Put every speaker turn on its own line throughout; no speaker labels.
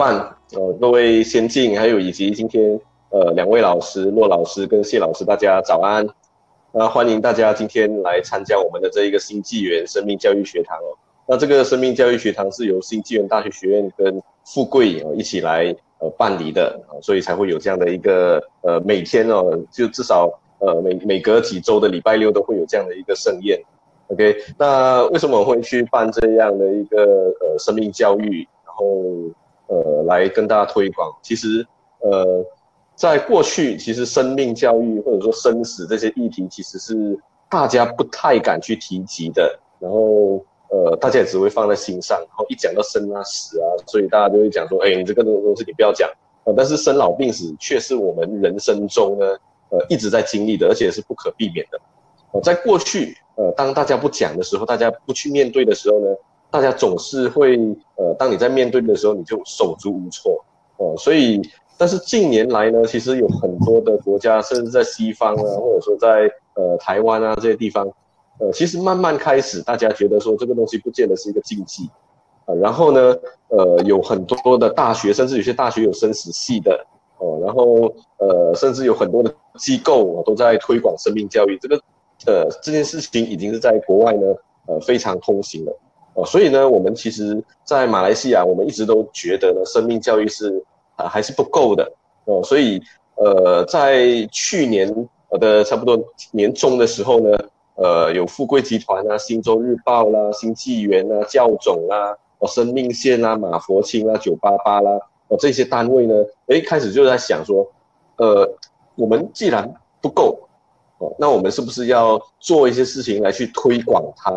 伴，呃，各位先进，还有以及今天呃两位老师，骆老师跟谢老师，大家早安。那欢迎大家今天来参加我们的这一个新纪元生命教育学堂哦。那这个生命教育学堂是由新纪元大学学院跟富贵哦一起来呃办理的啊，所以才会有这样的一个呃每天哦，就至少呃每每隔几周的礼拜六都会有这样的一个盛宴。OK，那为什么我会去办这样的一个呃生命教育，然后呃来跟大家推广？其实呃在过去，其实生命教育或者说生死这些议题，其实是大家不太敢去提及的。然后呃大家也只会放在心上，然后一讲到生啊死啊，所以大家就会讲说，哎，你这个东西你不要讲。呃，但是生老病死却是我们人生中呢呃一直在经历的，而且是不可避免的。呃，在过去。呃，当大家不讲的时候，大家不去面对的时候呢，大家总是会呃，当你在面对的时候，你就手足无措哦、呃。所以，但是近年来呢，其实有很多的国家，甚至在西方啊，或者说在呃台湾啊这些地方，呃，其实慢慢开始，大家觉得说这个东西不见得是一个禁忌啊、呃。然后呢，呃，有很多的大学，甚至有些大学有生死系的哦、呃。然后呃，甚至有很多的机构、呃、都在推广生命教育这个。呃，这件事情已经是在国外呢，呃，非常通行了，所以呢，我们其实，在马来西亚，我们一直都觉得呢，生命教育是啊、还是不够的，哦，所以呃，在去年的差不多年中的时候呢，呃，有富贵集团啊、新洲日报啦、新纪元啊、教总啦、哦，生命线啊、马佛清啊、九八八啦，哦，这些单位呢，诶，开始就在想说，呃，我们既然不够。哦，那我们是不是要做一些事情来去推广它？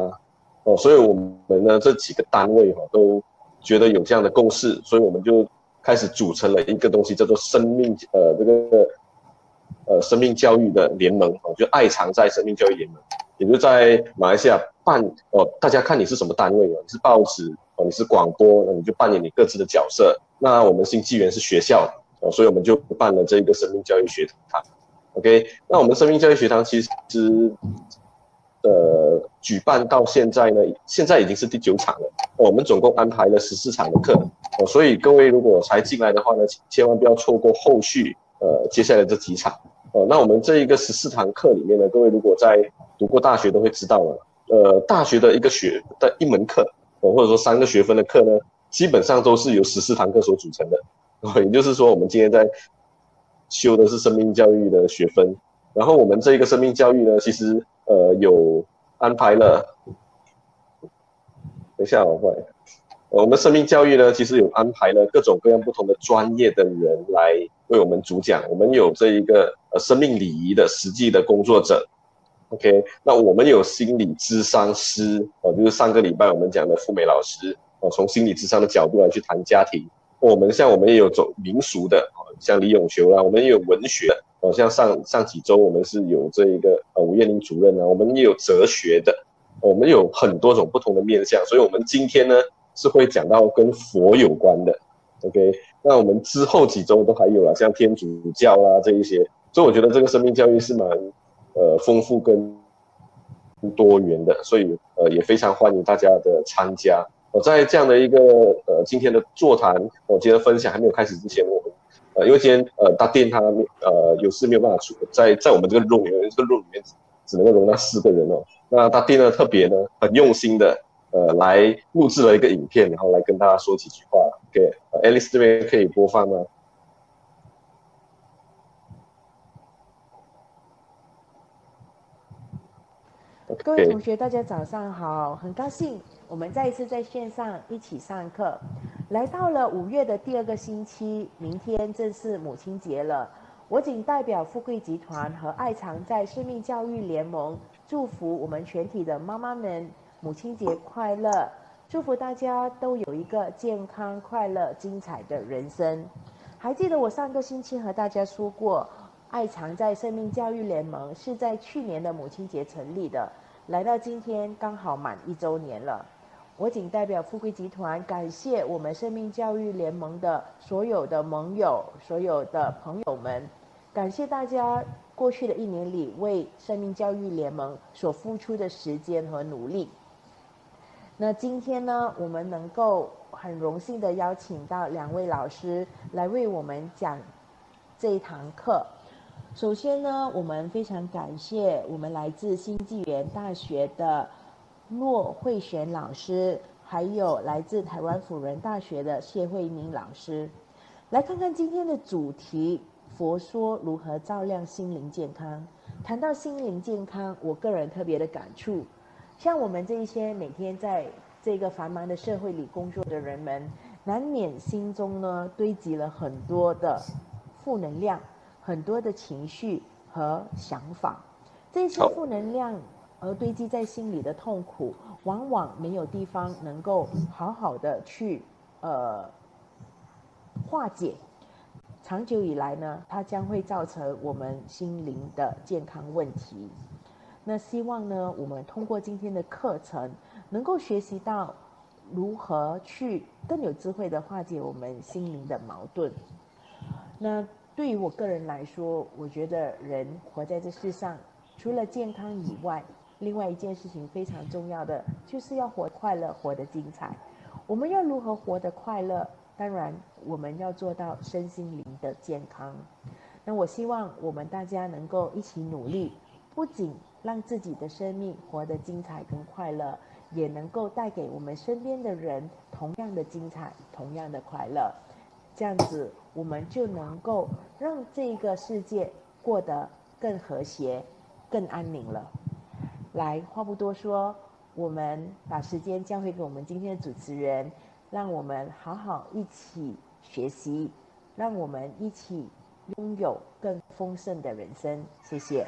哦，所以我们呢这几个单位哈都觉得有这样的共识，所以我们就开始组成了一个东西，叫做生命呃这个呃生命教育的联盟哦，就爱藏在生命教育联盟，也就在马来西亚办哦，大家看你是什么单位哦，你是报纸哦，你是广播，那你就扮演你各自的角色。那我们新纪元是学校哦，所以我们就办了这个生命教育学堂。OK，那我们生命教育学堂其实，呃，举办到现在呢，现在已经是第九场了。我们总共安排了十四场的课，哦，所以各位如果才进来的话呢，千万不要错过后续，呃，接下来这几场。哦，那我们这一个十四堂课里面呢，各位如果在读过大学都会知道了，呃，大学的一个学的一门课，哦，或者说三个学分的课呢，基本上都是由十四堂课所组成的。哦，也就是说，我们今天在修的是生命教育的学分，然后我们这一个生命教育呢，其实呃有安排了，等一下我会，我们生命教育呢，其实有安排了各种各样不同的专业的人来为我们主讲。我们有这一个呃生命礼仪的实际的工作者，OK，那我们有心理咨商师哦，就是上个礼拜我们讲的富美老师哦，从心理咨商的角度来去谈家庭。我们像我们也有走民俗的。像李永修啦，我们也有文学哦，像上上几周我们是有这一个呃吴彦林主任啊，我们也有哲学的，我们有很多种不同的面向，所以我们今天呢是会讲到跟佛有关的，OK，那我们之后几周都还有啊，像天主教啦这一些，所以我觉得这个生命教育是蛮呃丰富跟多元的，所以呃也非常欢迎大家的参加。我在这样的一个呃今天的座谈，我今天分享还没有开始之前，我们。呃，因为今天呃大店他呃有事没有办法出，在在我们这个 room 里面，这个 room 里面只能够容纳四个人哦。那大店呢特别呢很用心的呃来录制了一个影片，然后来跟大家说几句话。OK，Alice 这边可以播放
吗各位同学，大家早上好，很高兴我们再一次在线上一起上课。来到了五月的第二个星期，明天正是母亲节了。我谨代表富贵集团和爱常在生命教育联盟，祝福我们全体的妈妈们母亲节快乐，祝福大家都有一个健康、快乐、精彩的人生。还记得我上个星期和大家说过，爱常在生命教育联盟是在去年的母亲节成立的，来到今天刚好满一周年了。我谨代表富贵集团感谢我们生命教育联盟的所有的盟友、所有的朋友们，感谢大家过去的一年里为生命教育联盟所付出的时间和努力。那今天呢，我们能够很荣幸的邀请到两位老师来为我们讲这一堂课。首先呢，我们非常感谢我们来自新纪元大学的骆慧璇老师，还有来自台湾辅仁大学的谢慧明老师，来看看今天的主题：佛说如何照亮心灵健康。谈到心灵健康，我个人特别的感触。像我们这一些每天在这个繁忙的社会里工作的人们，难免心中呢堆积了很多的负能量，很多的情绪和想法。这些负能量而堆积在心里的痛苦，往往没有地方能够好好的去呃化解。长久以来呢，它将会造成我们心灵的健康问题。那希望呢，我们通过今天的课程，能够学习到如何去更有智慧的化解我们心灵的矛盾。那对于我个人来说，我觉得人活在这世上，除了健康以外，另外一件事情非常重要的，就是要活快乐，活得精彩。我们要如何活得快乐？当然，我们要做到身心灵的健康。那我希望我们大家能够一起努力，不仅让自己的生命活得精彩跟快乐，也能够带给我们身边的人同样的精彩、同样的快乐。这样子，我们就能够让这个世界过得更和谐、更安宁了。来，话不多说，我们把时间交回给我们今天的主持人，让我们好好一起学习，让我们一起拥有更丰盛的人生。谢谢。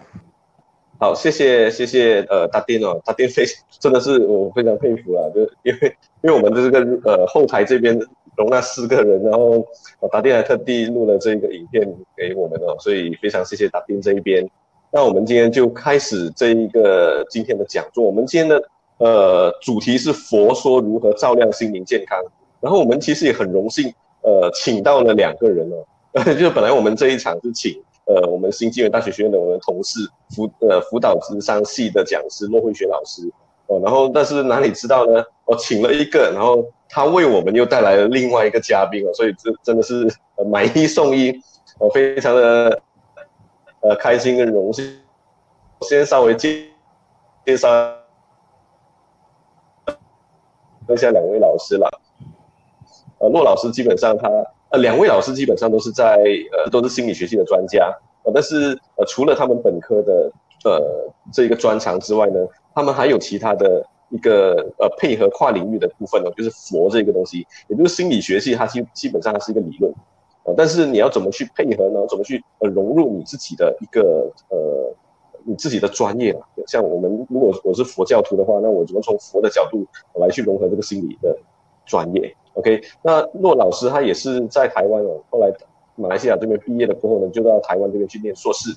好，谢谢谢谢，呃，大丁哦，大丁非真的是我非常佩服啊，就因为因为我们的这个呃后台这边容纳四个人，然后大丁还特地录了这个影片给我们哦，所以非常谢谢大丁这一边。那我们今天就开始这一个今天的讲座，我们今天的呃主题是佛说如何照亮心灵健康，然后我们其实也很荣幸，呃，请到了两个人哦，就本来我们这一场是请。呃，我们新纪元大学学院的我们同事辅呃辅导咨商系的讲师骆慧雪老师哦，然后但是哪里知道呢？我、哦、请了一个，然后他为我们又带来了另外一个嘉宾哦，所以这真的是买一送一，哦、非常的呃开心跟荣幸。先稍微介介绍一下两位老师了，呃，骆老师基本上他。呃，两位老师基本上都是在呃，都是心理学系的专家，呃，但是呃，除了他们本科的呃这一个专长之外呢，他们还有其他的一个呃配合跨领域的部分呢，就是佛这个东西，也就是心理学系它基基本上是一个理论，呃，但是你要怎么去配合呢？怎么去呃融入你自己的一个呃你自己的专业啊？像我们如果我是佛教徒的话，那我怎么从佛的角度来去融合这个心理的专业？OK，那骆老师他也是在台湾哦，后来马来西亚这边毕业了过后呢，就到台湾这边去念硕士，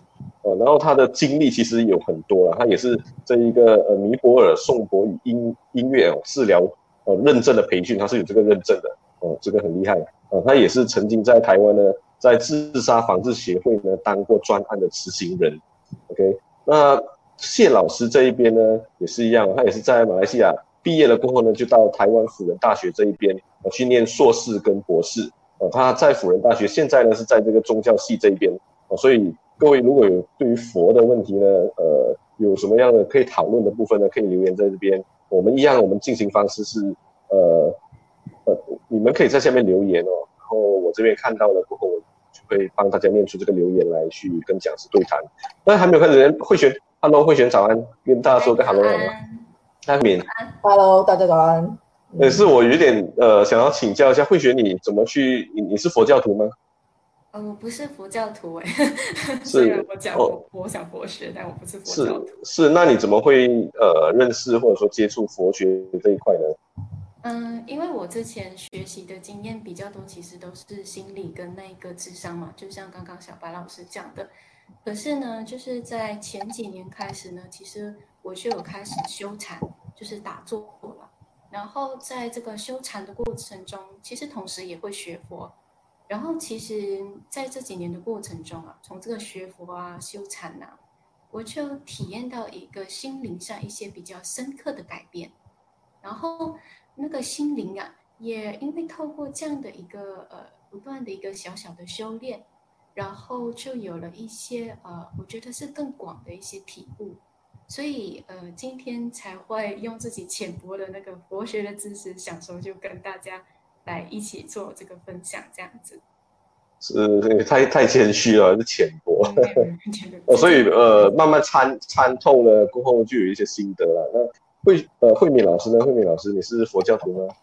呃，然后他的经历其实有很多了，他也是这一个呃尼泊尔颂钵与音音乐治疗呃认证的培训，他是有这个认证的哦，这个很厉害，呃，他也是曾经在台湾呢，在自杀防治协会呢当过专案的执行人，OK，那谢老师这一边呢也是一样，他也是在马来西亚。毕业了过后呢，就到台湾辅仁大学这一边去念硕士跟博士。呃，他在辅仁大学，现在呢是在这个宗教系这一边。呃，所以各位如果有对于佛的问题呢，呃，有什么样的可以讨论的部分呢，可以留言在这边。我们一样，我们进行方式是，呃，你们可以在下面留言哦。然后我这边看到了过后，我就会帮大家念出这个留言来去跟讲师对谈。那还没有开始，慧璇，Hello，慧璇早安，跟大家说个 Hello 好吗？安敏
，Hello，大家早安。
也是我有点呃，想要请教一下慧璇，你怎么去？你你是佛教徒吗？
呃，我不是佛教徒哎。
是，
我讲我我想佛学，但我不是佛教徒。
是，是，那你怎么会呃认识或者说接触佛学这一块呢？
嗯，因为我之前学习的经验比较多，其实都是心理跟那个智商嘛，就像刚刚小白老师讲的。可是呢，就是在前几年开始呢，其实。我就有开始修禅，就是打坐了。然后在这个修禅的过程中，其实同时也会学佛。然后其实在这几年的过程中啊，从这个学佛啊、修禅啊，我就体验到一个心灵上一些比较深刻的改变。然后那个心灵啊，也因为透过这样的一个呃不断的一个小小的修炼，然后就有了一些呃，我觉得是更广的一些体悟。所以，呃，今天才会用自己浅薄的那个佛学的知识，想说就跟大家来一起做这个分享，这样子。
是，太太谦虚了，是浅薄。哦，所以呃，慢慢参参透了过后，就有一些心得了。那慧呃慧敏老师呢？慧敏老师，你是佛教徒吗？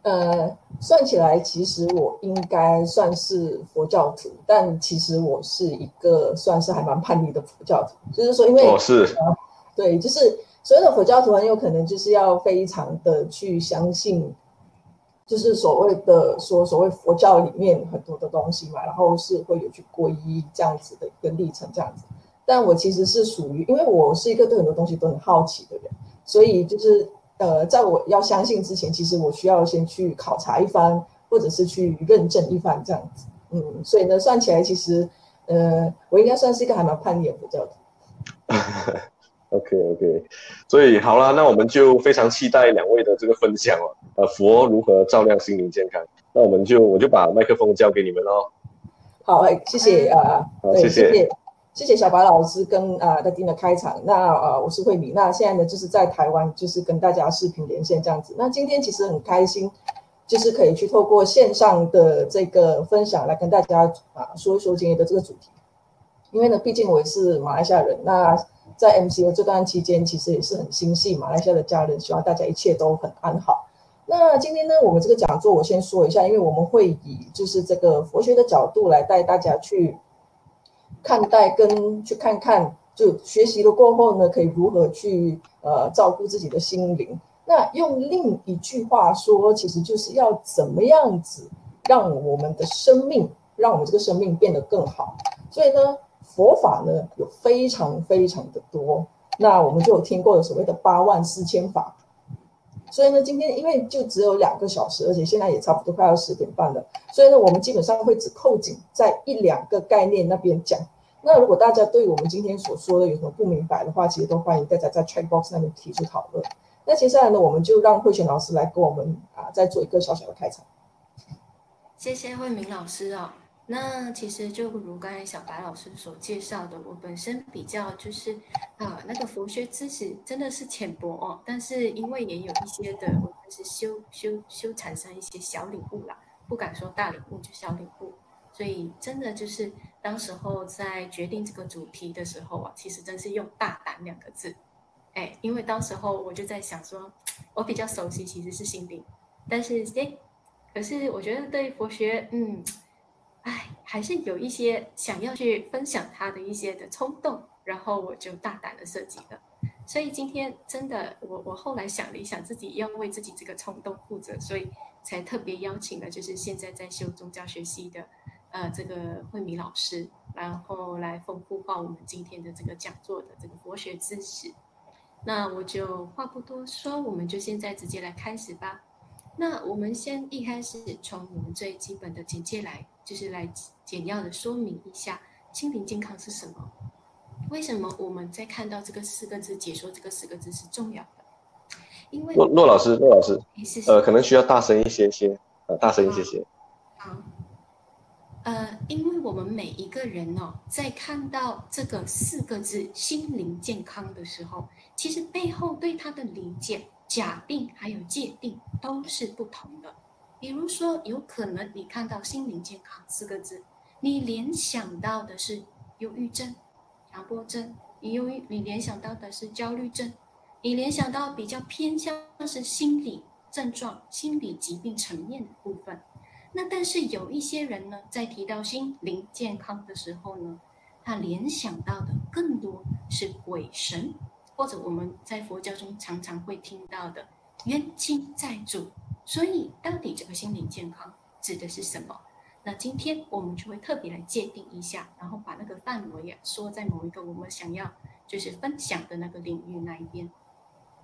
呃，算起来，其实我应该算是佛教徒，但其实我是一个算是还蛮叛逆的佛教徒，就是说，因为
哦是。呃
对，就是所有的佛教徒很有可能就是要非常的去相信，就是所谓的说所谓佛教里面很多的东西嘛，然后是会有去皈依这样子的一个历程这样子。但我其实是属于，因为我是一个对很多东西都很好奇的人，所以就是呃，在我要相信之前，其实我需要先去考察一番，或者是去认证一番这样子。嗯，所以呢，算起来其实呃，我应该算是一个还蛮叛逆的佛教徒。
OK OK，所以好了，那我们就非常期待两位的这个分享了。呃，佛如何照亮心灵健康？那我们就我就把麦克风交给你们喽。
好，哎，谢谢啊，
好对谢谢，
谢谢，小白老师跟啊戴丁的开场。那啊，我是慧敏，那现在呢就是在台湾，就是跟大家视频连线这样子。那今天其实很开心，就是可以去透过线上的这个分享来跟大家啊说一说今天的这个主题。因为呢，毕竟我也是马来西亚人，那。在 MCO 这段期间，其实也是很心系马来西亚的家人，希望大家一切都很安好。那今天呢，我们这个讲座我先说一下，因为我们会以就是这个佛学的角度来带大家去看待跟去看看，就学习了过后呢，可以如何去呃照顾自己的心灵。那用另一句话说，其实就是要怎么样子让我们的生命，让我们这个生命变得更好。所以呢。佛法呢有非常非常的多，那我们就有听过的所谓的八万四千法，所以呢，今天因为就只有两个小时，而且现在也差不多快要十点半了，所以呢，我们基本上会只扣紧在一两个概念那边讲。那如果大家对我们今天所说的有什么不明白的话，其实都欢迎大家在 chat box 那边提出讨论。那接下来呢，我们就让慧璇老师来跟我们啊再做一个小小的开场。
谢谢慧敏老师哦。那其实就如刚才小白老师所介绍的，我本身比较就是啊，那个佛学知识真的是浅薄哦，但是因为也有一些的，我就是修修修产生一些小领悟啦，不敢说大领悟，就小领悟，所以真的就是当时候在决定这个主题的时候啊，其实真是用大胆两个字，哎，因为当时候我就在想说，我比较熟悉其实是心灵，但是哎，可是我觉得对佛学，嗯。哎，还是有一些想要去分享他的一些的冲动，然后我就大胆的设计了。所以今天真的，我我后来想了一想，自己要为自己这个冲动负责，所以才特别邀请了就是现在在修宗教学系的，呃，这个慧敏老师，然后来丰富化我们今天的这个讲座的这个佛学知识。那我就话不多说，我们就现在直接来开始吧。那我们先一开始从我们最基本的简介来。就是来简要的说明一下心灵健康是什么？为什么我们在看到这个四个字，解说这个四个字是重要的？因为骆
骆老师，骆老师，呃，可能需要大声一些些，呃，大声一些些。
好，呃，因为我们每一个人哦，在看到这个四个字“心灵健康”的时候，其实背后对它的理解、假定还有界定都是不同的。比如说，有可能你看到“心灵健康”四个字，你联想到的是忧郁症、强迫症；你忧郁，你联想到的是焦虑症；你联想到比较偏向是心理症状、心理疾病层面的部分。那但是有一些人呢，在提到心灵健康的时候呢，他联想到的更多是鬼神，或者我们在佛教中常常会听到的冤亲债主。所以，到底这个心灵健康指的是什么？那今天我们就会特别来界定一下，然后把那个范围啊说在某一个我们想要就是分享的那个领域那一边。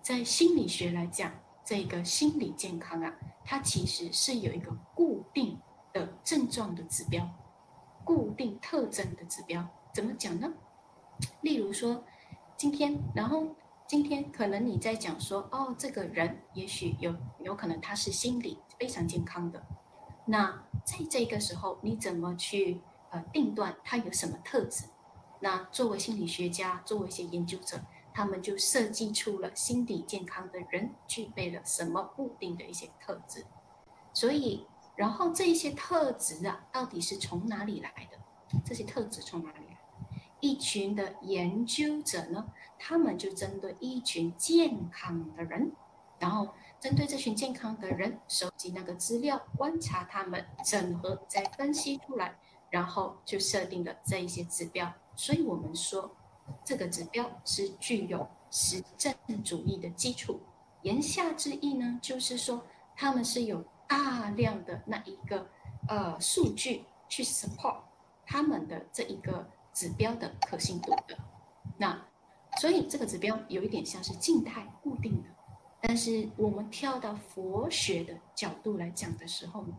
在心理学来讲，这个心理健康啊，它其实是有一个固定的症状的指标，固定特征的指标。怎么讲呢？例如说，今天，然后。今天可能你在讲说，哦，这个人也许有有可能他是心理非常健康的。那在这个时候，你怎么去呃定断他有什么特质？那作为心理学家，作为一些研究者，他们就设计出了心理健康的人具备了什么固定的一些特质。所以，然后这些特质啊，到底是从哪里来的？这些特质从哪里来？一群的研究者呢，他们就针对一群健康的人，然后针对这群健康的人收集那个资料，观察他们，整合再分析出来，然后就设定了这一些指标。所以我们说，这个指标是具有实证主义的基础。言下之意呢，就是说他们是有大量的那一个呃数据去 support 他们的这一个。指标的可信度的，那所以这个指标有一点像是静态固定的，但是我们跳到佛学的角度来讲的时候呢，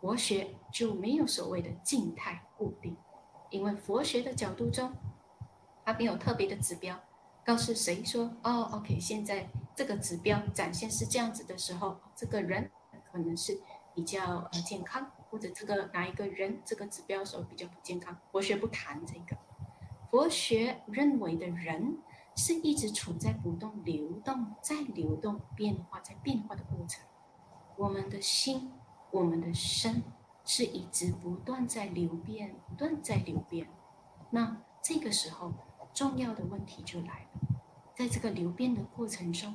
佛学就没有所谓的静态固定，因为佛学的角度中，它没有特别的指标，告诉谁说哦，OK，现在这个指标展现是这样子的时候，这个人可能是比较呃健康。或者这个哪一个人这个指标时候比较不健康？佛学不谈这个，佛学认为的人是一直处在不断流动、在流动、变化、在变化的过程。我们的心、我们的身是一直不断在流变、不断在流变。那这个时候重要的问题就来了，在这个流变的过程中，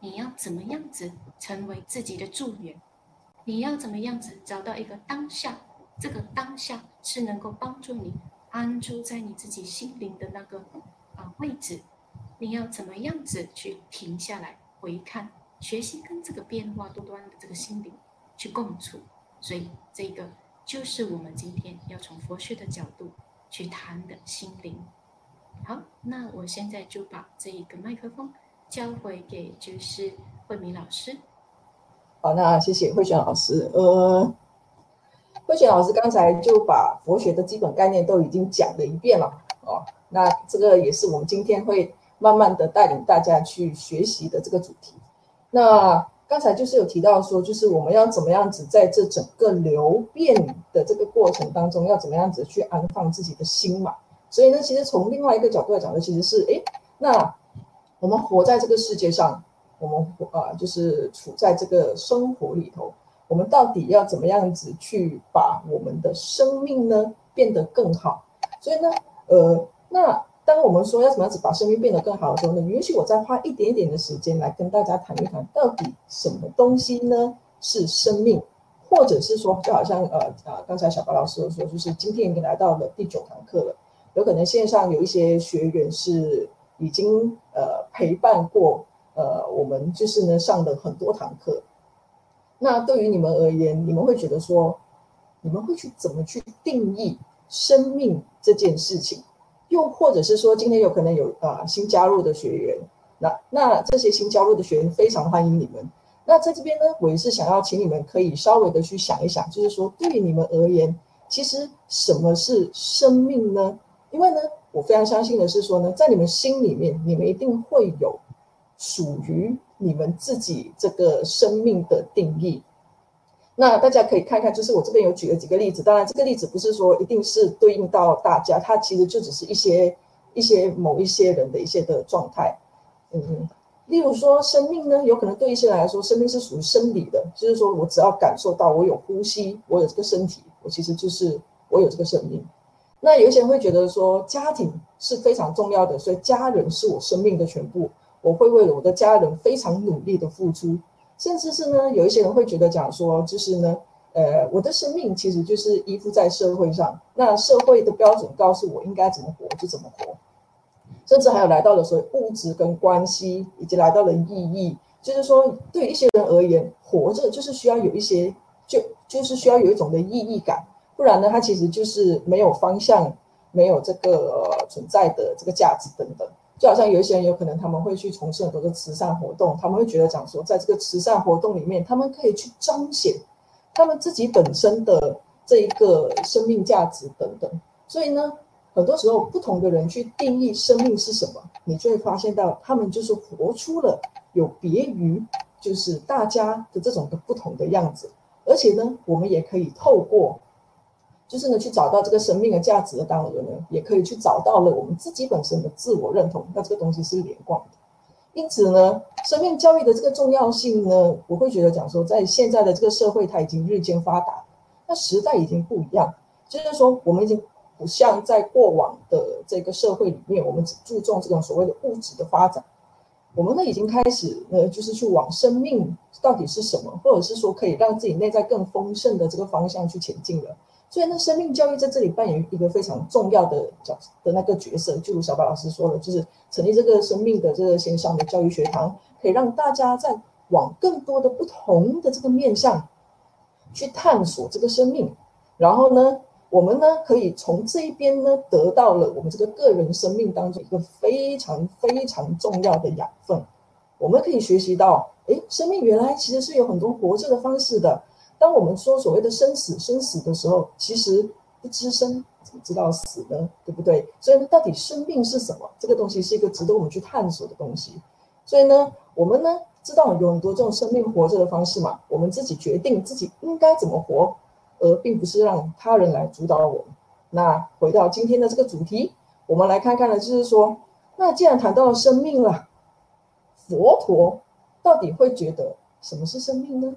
你要怎么样子成为自己的助缘？你要怎么样子找到一个当下？这个当下是能够帮助你安住在你自己心灵的那个啊、位置。你要怎么样子去停下来回看、学习跟这个变化多端的这个心灵去共处？所以这个就是我们今天要从佛学的角度去谈的心灵。好，那我现在就把这一个麦克风交回给就是慧敏老师。
好，那谢谢慧璇老师。呃，慧璇老师刚才就把佛学的基本概念都已经讲了一遍了哦。那这个也是我们今天会慢慢的带领大家去学习的这个主题。那刚才就是有提到说，就是我们要怎么样子在这整个流变的这个过程当中，要怎么样子去安放自己的心嘛。所以呢，其实从另外一个角度来讲呢，其实是，诶，那我们活在这个世界上。我们啊，就是处在这个生活里头，我们到底要怎么样子去把我们的生命呢变得更好？所以呢，呃，那当我们说要怎么样子把生命变得更好的时候呢，允许我再花一点点的时间来跟大家谈一谈，到底什么东西呢是生命，或者是说，就好像呃啊，刚才小白老师说，就是今天已经来到了第九堂课了，有可能线上有一些学员是已经呃陪伴过。呃，我们就是呢上了很多堂课，那对于你们而言，你们会觉得说，你们会去怎么去定义生命这件事情？又或者是说，今天有可能有啊、新加入的学员，那那这些新加入的学员非常欢迎你们。那在这边呢，我也是想要请你们可以稍微的去想一想，就是说，对于你们而言，其实什么是生命呢？因为呢，我非常相信的是说呢，在你们心里面，你们一定会有。属于你们自己这个生命的定义，那大家可以看看，就是我这边有举了几个例子。当然，这个例子不是说一定是对应到大家，它其实就只是一些一些某一些人的一些的状态。嗯，例如说，生命呢，有可能对一些人来说，生命是属于生理的，就是说我只要感受到我有呼吸，我有这个身体，我其实就是我有这个生命。那有一些人会觉得说，家庭是非常重要的，所以家人是我生命的全部。我会为了我的家人非常努力的付出，甚至是呢，有一些人会觉得讲说，就是呢，呃，我的生命其实就是依附在社会上，那社会的标准告诉我应该怎么活就怎么活，甚至还有来到了所谓物质跟关系，以及来到了意义，就是说，对一些人而言，活着就是需要有一些，就就是需要有一种的意义感，不然呢，它其实就是没有方向，没有这个、存在的这个价值等等。就好像有一些人有可能他们会去从事很多的慈善活动，他们会觉得讲说，在这个慈善活动里面，他们可以去彰显他们自己本身的这一个生命价值等等。所以呢，很多时候不同的人去定义生命是什么，你就会发现到他们就是活出了有别于就是大家的这种的不同的样子，而且呢，我们也可以透过。就是呢，去找到这个生命的价值的当中呢，也可以去找到了我们自己本身的自我认同。那这个东西是连贯的，因此呢，生命教育的这个重要性呢，我会觉得讲说，在现在的这个社会，它已经日渐发达，那时代已经不一样。就是说，我们已经不像在过往的这个社会里面，我们只注重这种所谓的物质的发展，我们呢已经开始呢，就是去往生命到底是什么，或者是说可以让自己内在更丰盛的这个方向去前进了。所以呢，生命教育在这里扮演一个非常重要的角的那个角色，就如小白老师说的，就是成立这个生命的这个线上的教育学堂，可以让大家在往更多的不同的这个面向去探索这个生命。然后呢，我们呢可以从这一边呢得到了我们这个个人生命当中一个非常非常重要的养分。我们可以学习到，诶，生命原来其实是有很多活着的方式的。当我们说所谓的生死生死的时候，其实不知生怎么知道死呢？对不对？所以呢到底生命是什么？这个东西是一个值得我们去探索的东西。所以呢，我们呢知道有很多这种生命活着的方式嘛，我们自己决定自己应该怎么活，而并不是让他人来主导我们。那回到今天的这个主题，我们来看看呢，就是说，那既然谈到了生命了，佛陀到底会觉得什么是生命呢？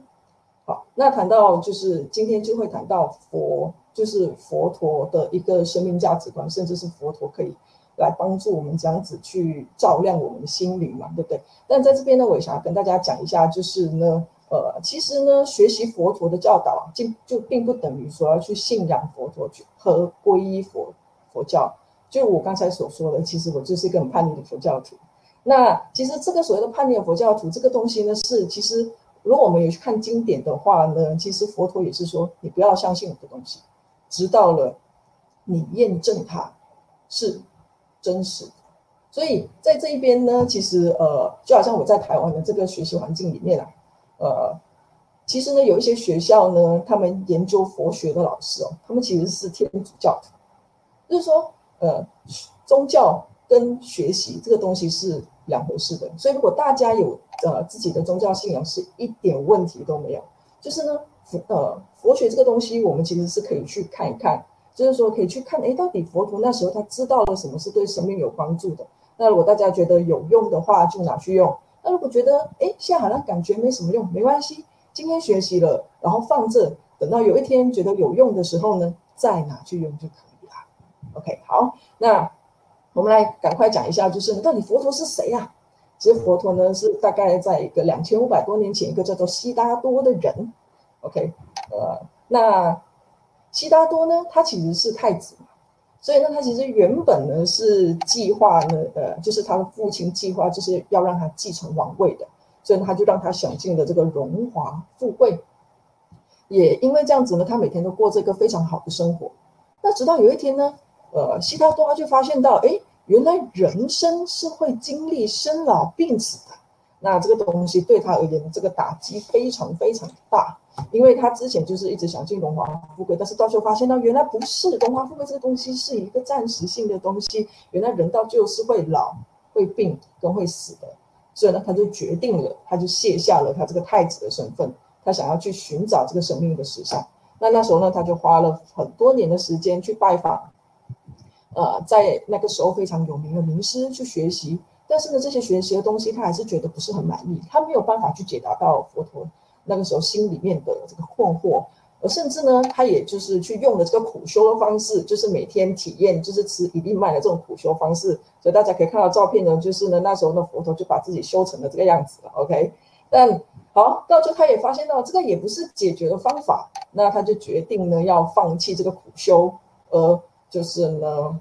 好，那谈到就是今天就会谈到佛，就是佛陀的一个生命价值观，甚至是佛陀可以来帮助我们这样子去照亮我们的心灵嘛，对不对？但在这边呢，我也想要跟大家讲一下，就是呢，呃，其实呢，学习佛陀的教导啊，就就并不等于说要去信仰佛陀去和皈依佛佛教。就我刚才所说的，其实我就是一个很叛逆的佛教徒。那其实这个所谓的叛逆的佛教徒，这个东西呢，是其实。如果我们有去看经典的话呢，其实佛陀也是说，你不要相信我的东西，直到了你验证它是真实的。所以在这一边呢，其实呃，就好像我在台湾的这个学习环境里面啊，呃，其实呢，有一些学校呢，他们研究佛学的老师哦，他们其实是天主教徒，就是说，呃，宗教跟学习这个东西是两回事的。所以如果大家有呃，自己的宗教信仰是一点问题都没有。就是呢，佛呃，佛学这个东西，我们其实是可以去看一看，就是说可以去看，哎，到底佛陀那时候他知道了什么是对生命有帮助的。那如果大家觉得有用的话，就拿去用。那如果觉得，哎，现在好像感觉没什么用，没关系，今天学习了，然后放着，等到有一天觉得有用的时候呢，再拿去用就可以了。OK，好，那我们来赶快讲一下，就是到底佛陀是谁呀？其实佛陀呢是大概在一个两千五百多年前，一个叫做悉达多的人，OK，呃，那悉达多呢，他其实是太子嘛，所以呢，他其实原本呢是计划呢，呃，就是他的父亲计划就是要让他继承王位的，所以他就让他享尽了这个荣华富贵，也因为这样子呢，他每天都过这个非常好的生活。那直到有一天呢，呃，悉达多他就发现到，哎。原来人生是会经历生老病死的，那这个东西对他而言，这个打击非常非常大，因为他之前就是一直想进荣华富贵，但是到最后发现到原来不是荣华富贵这个东西是一个暂时性的东西，原来人到就是会老、会病跟会死的，所以呢，他就决定了，他就卸下了他这个太子的身份，他想要去寻找这个生命的实相。那那时候呢，他就花了很多年的时间去拜访。呃，在那个时候非常有名的名师去学习，但是呢，这些学习的东西他还是觉得不是很满意，他没有办法去解答到佛陀那个时候心里面的这个困惑，而甚至呢，他也就是去用了这个苦修的方式，就是每天体验就是吃一粒麦的这种苦修方式，所以大家可以看到照片呢，就是呢那时候的佛陀就把自己修成了这个样子了，OK，但好，到最后他也发现到这个也不是解决的方法，那他就决定呢要放弃这个苦修，而就是呢。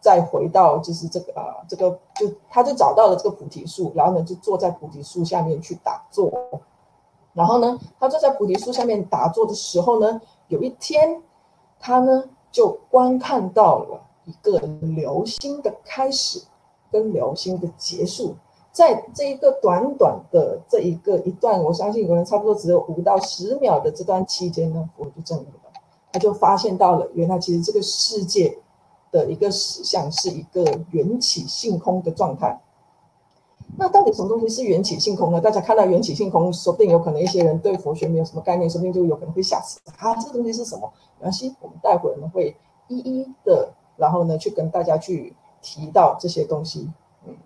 再回到就是这个啊，这个就他就找到了这个菩提树，然后呢就坐在菩提树下面去打坐。然后呢，他坐在菩提树下面打坐的时候呢，有一天他呢就观看到了一个流星的开始跟流星的结束，在这一个短短的这一个一段，我相信可能差不多只有五到十秒的这段期间呢，我就证明，他就发现到了原来其实这个世界。的一个实相是一个缘起性空的状态。那到底什么东西是缘起性空呢？大家看到缘起性空，说不定有可能一些人对佛学没有什么概念，说不定就有可能会吓死啊！这个东西是什么？没关系，我们待会儿呢会一一的，然后呢去跟大家去提到这些东西。嗯，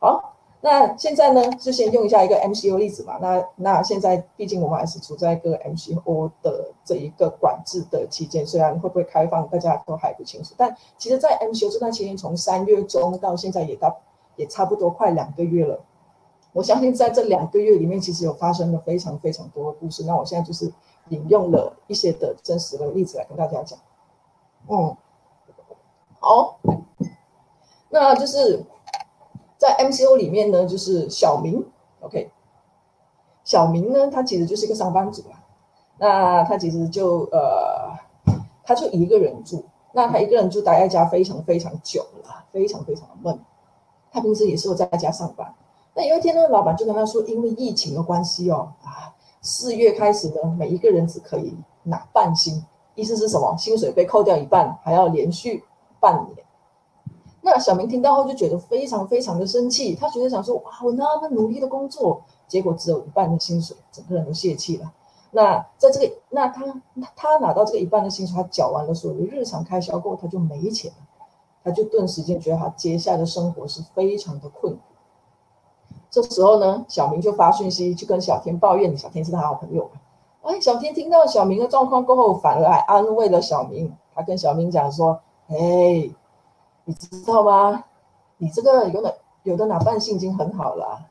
好，那现在呢就先用一下一个 MCO 例子嘛。那那现在毕竟我们还是处在一个 MCO 的这一个管制的期间，虽然会不会开放大家都还不清楚，但其实，在 MCO 这段期间，从三月中到现在也到。也差不多快两个月了，我相信在这两个月里面，其实有发生了非常非常多的故事。那我现在就是引用了一些的真实的例子来跟大家讲。嗯，好，那就是在 MCO 里面呢，就是小明，OK，小明呢，他其实就是一个上班族啊。那他其实就呃，他就一个人住，那他一个人就待在家非常非常久了，非常非常的闷。他平时也是有在家上班，那有一天呢，老板就跟他说，因为疫情的关系哦，啊，四月开始呢，每一个人只可以拿半薪，意思是什么？薪水被扣掉一半，还要连续半年。那小明听到后就觉得非常非常的生气，他觉得想说，哇，我那么努力的工作，结果只有一半的薪水，整个人都泄气了。那在这个，那他他拿到这个一半的薪水，他缴完了所有的日常开销后，他就没钱了。他就顿时间觉得他接下来的生活是非常的困苦。这时候呢，小明就发讯息去跟小天抱怨，小天是他好朋友。哎，小天听到小明的状况过后，反而还安慰了小明。他跟小明讲说：“哎，你知道吗？你这个有哪有的哪半薪已经很好了，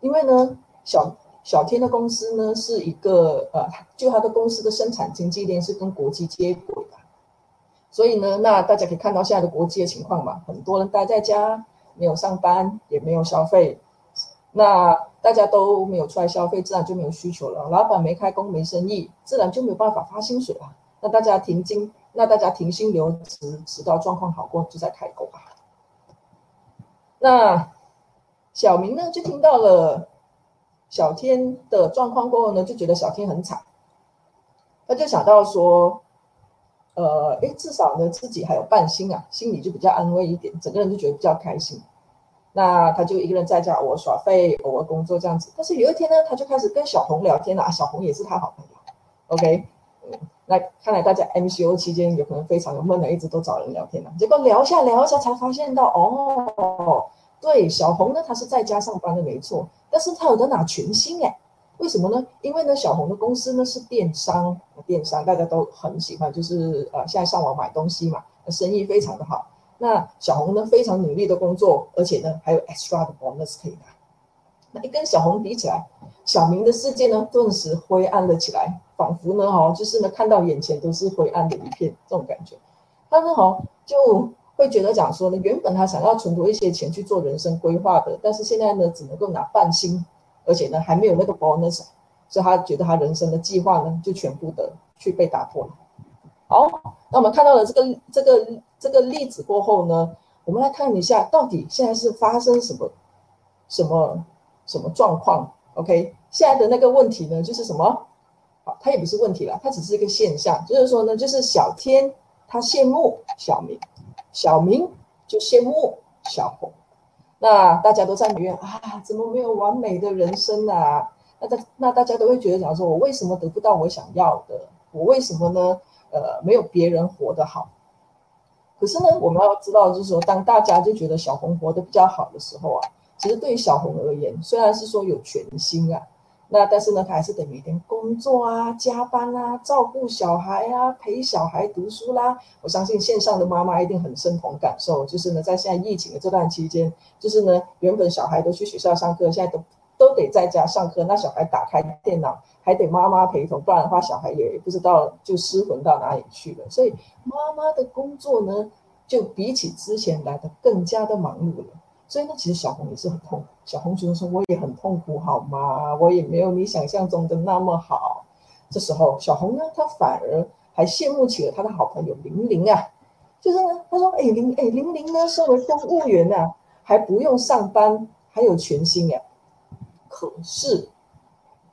因为呢，小小天的公司呢是一个呃，就他的公司的生产经济链是跟国际接轨的。”所以呢，那大家可以看到现在的国际的情况嘛，很多人待在家，没有上班，也没有消费，那大家都没有出来消费，自然就没有需求了。老板没开工，没生意，自然就没有办法发薪水了。那大家停薪，那大家停薪留职，直到状况好过就再开工吧。那小明呢，就听到了小天的状况过后呢，就觉得小天很惨，他就想到说。呃，诶，至少呢，自己还有半薪啊，心里就比较安慰一点，整个人就觉得比较开心。那他就一个人在家偶尔耍废，偶尔工作这样子。但是有一天呢，他就开始跟小红聊天了啊，小红也是他好朋友。OK，那看来大家 MCO 期间有可能非常的闷的，一直都找人聊天了。结果聊下聊下，才发现到哦，对，小红呢，她是在家上班的没错，但是她有的拿全薪诶。为什么呢？因为呢，小红的公司呢是电商，电商大家都很喜欢，就是呃，现在上网买东西嘛，生意非常的好。那小红呢非常努力的工作，而且呢还有 extra 的 bonus 可以拿。一跟小红比起来，小明的世界呢顿时灰暗了起来，仿佛呢哈，就是呢看到眼前都是灰暗的一片这种感觉。他呢哈就会觉得讲说呢，原本他想要存多一些钱去做人生规划的，但是现在呢只能够拿半薪。而且呢，还没有那个 bonus，所以他觉得他人生的计划呢，就全部的去被打破了。好，那我们看到了这个这个这个例子过后呢，我们来看一下，到底现在是发生什么什么什么状况？OK，现在的那个问题呢，就是什么？好，它也不是问题了，它只是一个现象，就是说呢，就是小天他羡慕小明，小明就羡慕小红。那大家都在里面啊，怎么没有完美的人生啊？那大那大家都会觉得，讲说我为什么得不到我想要的？我为什么呢？呃，没有别人活得好。可是呢，我们要知道，就是说，当大家就觉得小红活得比较好的时候啊，其实对于小红而言，虽然是说有全薪啊。那但是呢，她还是得每天工作啊、加班啊、照顾小孩啊、陪小孩读书啦。我相信线上的妈妈一定很深同感受，就是呢，在现在疫情的这段期间，就是呢，原本小孩都去学校上课，现在都都得在家上课。那小孩打开电脑，还得妈妈陪同，不然的话，小孩也不知道就失魂到哪里去了。所以妈妈的工作呢，就比起之前来的更加的忙碌了。所以呢，其实小红也是很痛苦。小红觉得说：“我也很痛苦，好吗？我也没有你想象中的那么好。”这时候，小红呢，她反而还羡慕起了她的好朋友玲玲啊。就是呢，她说：“哎，玲哎，玲玲呢，身为公务员啊，还不用上班，还有全薪呀。可是，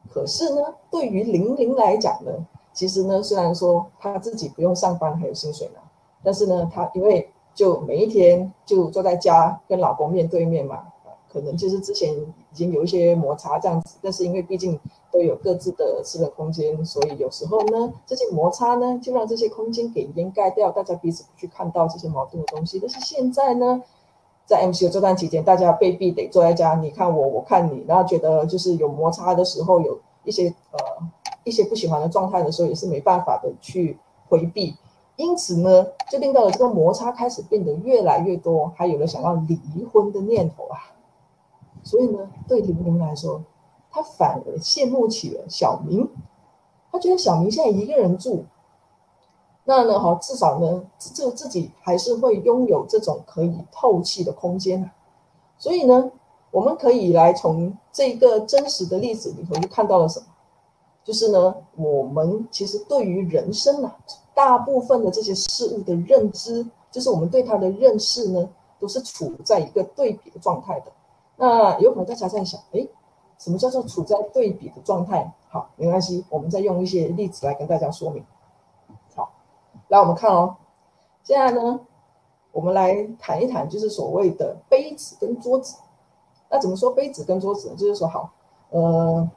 可是呢，对于玲玲来讲呢，其实呢，虽然说她自己不用上班，还有薪水呢，但是呢，她因为就每一天就坐在家跟老公面对面嘛，可能就是之前已经有一些摩擦这样子，但是因为毕竟都有各自的私人空间，所以有时候呢，这些摩擦呢就让这些空间给掩盖掉，大家彼此不去看到这些矛盾的东西。但是现在呢，在 MCO 这段期间，大家被逼得坐在家，你看我，我看你，然后觉得就是有摩擦的时候，有一些呃一些不喜欢的状态的时候，也是没办法的去回避。因此呢，就令到了这个摩擦开始变得越来越多，还有了想要离婚的念头啊。所以呢，对林玲来说，他反而羡慕起了小明。他觉得小明现在一个人住，那呢，哈，至少呢，就自己还是会拥有这种可以透气的空间。所以呢，我们可以来从这个真实的例子里头就看到了什么？就是呢，我们其实对于人生啊。大部分的这些事物的认知，就是我们对它的认识呢，都是处在一个对比的状态的。那有可能大家在想，哎，什么叫做处在对比的状态？好，没关系，我们再用一些例子来跟大家说明。好，来我们看哦，现在呢，我们来谈一谈，就是所谓的杯子跟桌子。那怎么说杯子跟桌子呢？就是说，好，呃，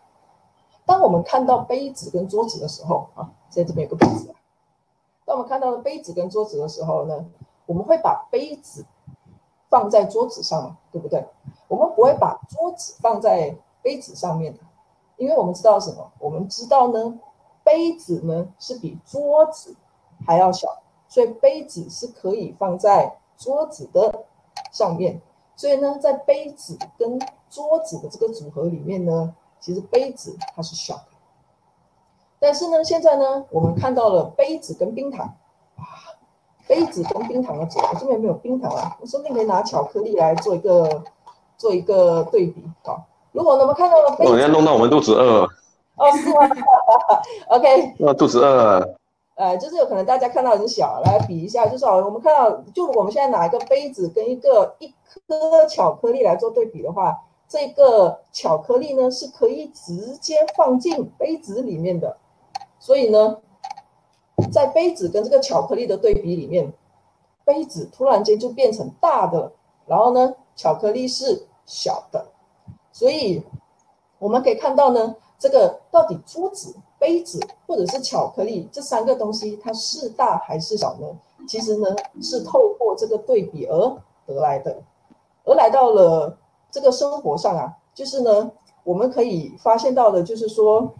当我们看到杯子跟桌子的时候啊，在这边有个杯子。当我们看到了杯子跟桌子的时候呢，我们会把杯子放在桌子上，对不对？我们不会把桌子放在杯子上面的，因为我们知道什么？我们知道呢，杯子呢是比桌子还要小，所以杯子是可以放在桌子的上面。所以呢，在杯子跟桌子的这个组合里面呢，其实杯子它是小的。但是呢，现在呢，我们看到了杯子跟冰糖，啊，杯子跟冰糖的组合，我这边没有冰糖啊，我说不定可以拿巧克力来做一个做一个对比。好，如果我们看到了杯子，哦，
要弄到我们肚子饿。
哦，是吗？OK。
那肚子饿。
呃，就是有可能大家看到很小，来比一下，就是好，我们看到，就我们现在拿一个杯子跟一个一颗巧克力来做对比的话，这个巧克力呢是可以直接放进杯子里面的。所以呢，在杯子跟这个巧克力的对比里面，杯子突然间就变成大的，然后呢，巧克力是小的。所以我们可以看到呢，这个到底桌子、杯子或者是巧克力这三个东西，它是大还是小呢？其实呢，是透过这个对比而得来的，而来到了这个生活上啊，就是呢，我们可以发现到的，就是说。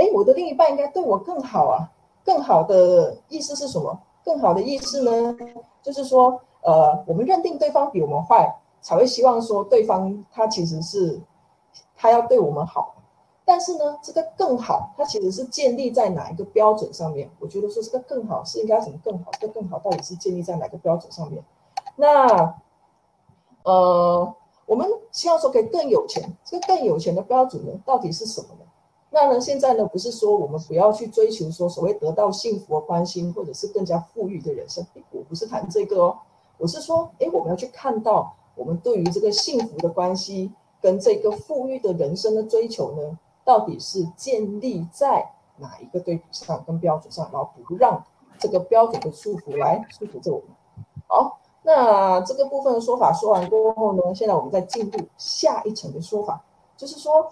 哎，我的另一半应该对我更好啊！更好的意思是什么？更好的意思呢，就是说，呃，我们认定对方比我们坏，才会希望说对方他其实是他要对我们好。但是呢，这个更好，它其实是建立在哪一个标准上面？我觉得说这个更好是应该怎么更好？这更好到底是建立在哪个标准上面？那，呃，我们希望说可以更有钱，这个更有钱的标准呢，到底是什么呢？那呢？现在呢？不是说我们不要去追求说所谓得到幸福的关心，或者是更加富裕的人生。我不是谈这个哦，我是说，哎，我们要去看到我们对于这个幸福的关系跟这个富裕的人生的追求呢，到底是建立在哪一个对比上跟标准上，然后不让这个标准的束缚来束缚着我们。好，那这个部分的说法说完过后呢，现在我们再进入下一层的说法，就是说，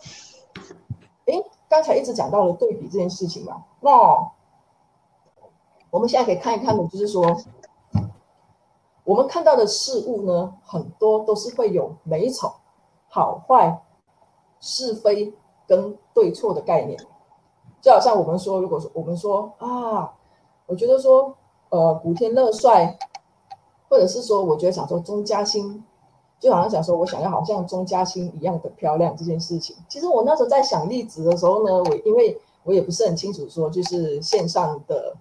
哎。刚才一直讲到了对比这件事情嘛，那我们现在可以看一看的，就是说，我们看到的事物呢，很多都是会有美丑、好坏、是非跟对错的概念。就好像我们说，如果说我们说啊，我觉得说，呃，古天乐帅，或者是说，我觉得想说钟嘉欣。就好像想说，我想要好像钟嘉欣一样的漂亮这件事情。其实我那时候在想例子的时候呢，我因为我也不是很清楚说，就是线上的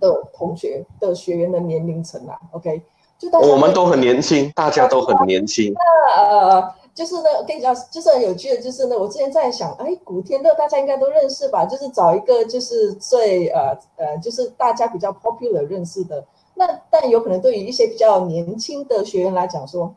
的同学的学员的年龄层啊。OK，就大家
我们都很年轻，大家都很年轻。
那呃，就是呢，我跟你讲，就是很有趣的，就是呢，我之前在想，哎，古天乐大家应该都认识吧？就是找一个就是最呃呃，就是大家比较 popular 认识的。那但有可能对于一些比较年轻的学员来讲说。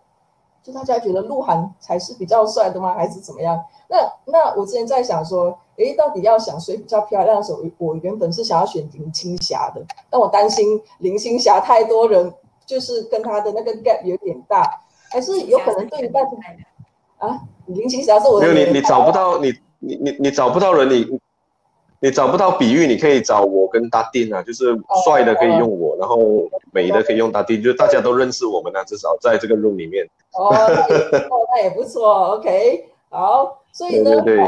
就大家觉得鹿晗才是比较帅的吗？还是怎么样？那那我之前在想说，诶，到底要想谁比较漂亮的时候，我原本是想要选林青霞的，但我担心林青霞太多人就是跟他的那个 gap 有点大，还是有可能对于大家啊，林青霞是我的
没有你，你找不到你你你你找不到人，你你找不到比喻，你可以找我跟大丁啊，就是帅的可以用我，哦、然后美的可以用大丁，就大家都认识我们啊，至少在这个 room 里面。
哦，那也不错，那也不错，OK，好，所以呢，
对对对，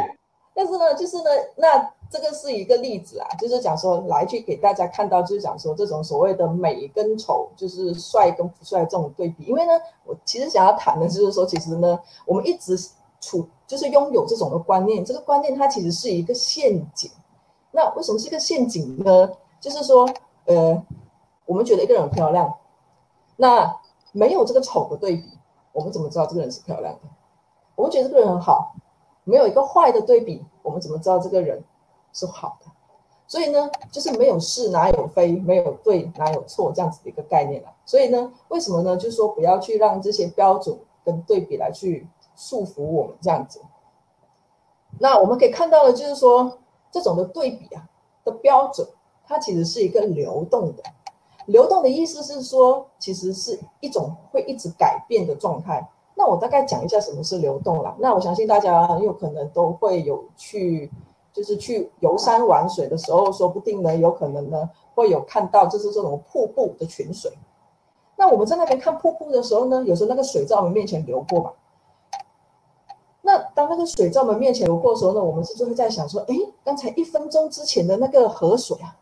但是呢，就是呢，那。这个是一个例子啊，就是讲说来去给大家看到，就是讲说这种所谓的美跟丑，就是帅跟不帅这种对比。因为呢，我其实想要谈的就是说，其实呢，我们一直处就是拥有这种的观念，这个观念它其实是一个陷阱。那为什么是一个陷阱呢？就是说，呃，我们觉得一个人很漂亮，那没有这个丑的对比，我们怎么知道这个人是漂亮的？我们觉得这个人很好，没有一个坏的对比，我们怎么知道这个人？是好的，所以呢，就是没有是哪有非，没有对哪有错这样子的一个概念了。所以呢，为什么呢？就是说不要去让这些标准跟对比来去束缚我们这样子。那我们可以看到的，就是说这种的对比啊的标准，它其实是一个流动的。流动的意思是说，其实是一种会一直改变的状态。那我大概讲一下什么是流动了。那我相信大家有可能都会有去。就是去游山玩水的时候，说不定呢，有可能呢会有看到，就是这种瀑布的群水。那我们在那边看瀑布的时候呢，有时候那个水在我们面前流过吧。那当那个水在我们面前流过的时候呢，我们是不是会在想说，哎，刚才一分钟之前的那个河水啊，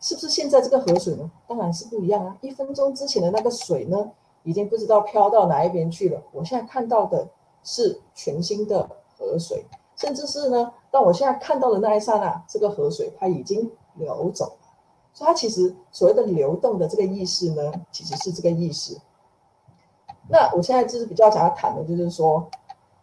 是不是现在这个河水呢？当然是不一样啊。一分钟之前的那个水呢，已经不知道飘到哪一边去了。我现在看到的是全新的河水。甚至是呢，当我现在看到的那一刹那，这个河水它已经流走了，所以它其实所谓的流动的这个意识呢，其实是这个意识。那我现在就是比较想要谈的，就是说，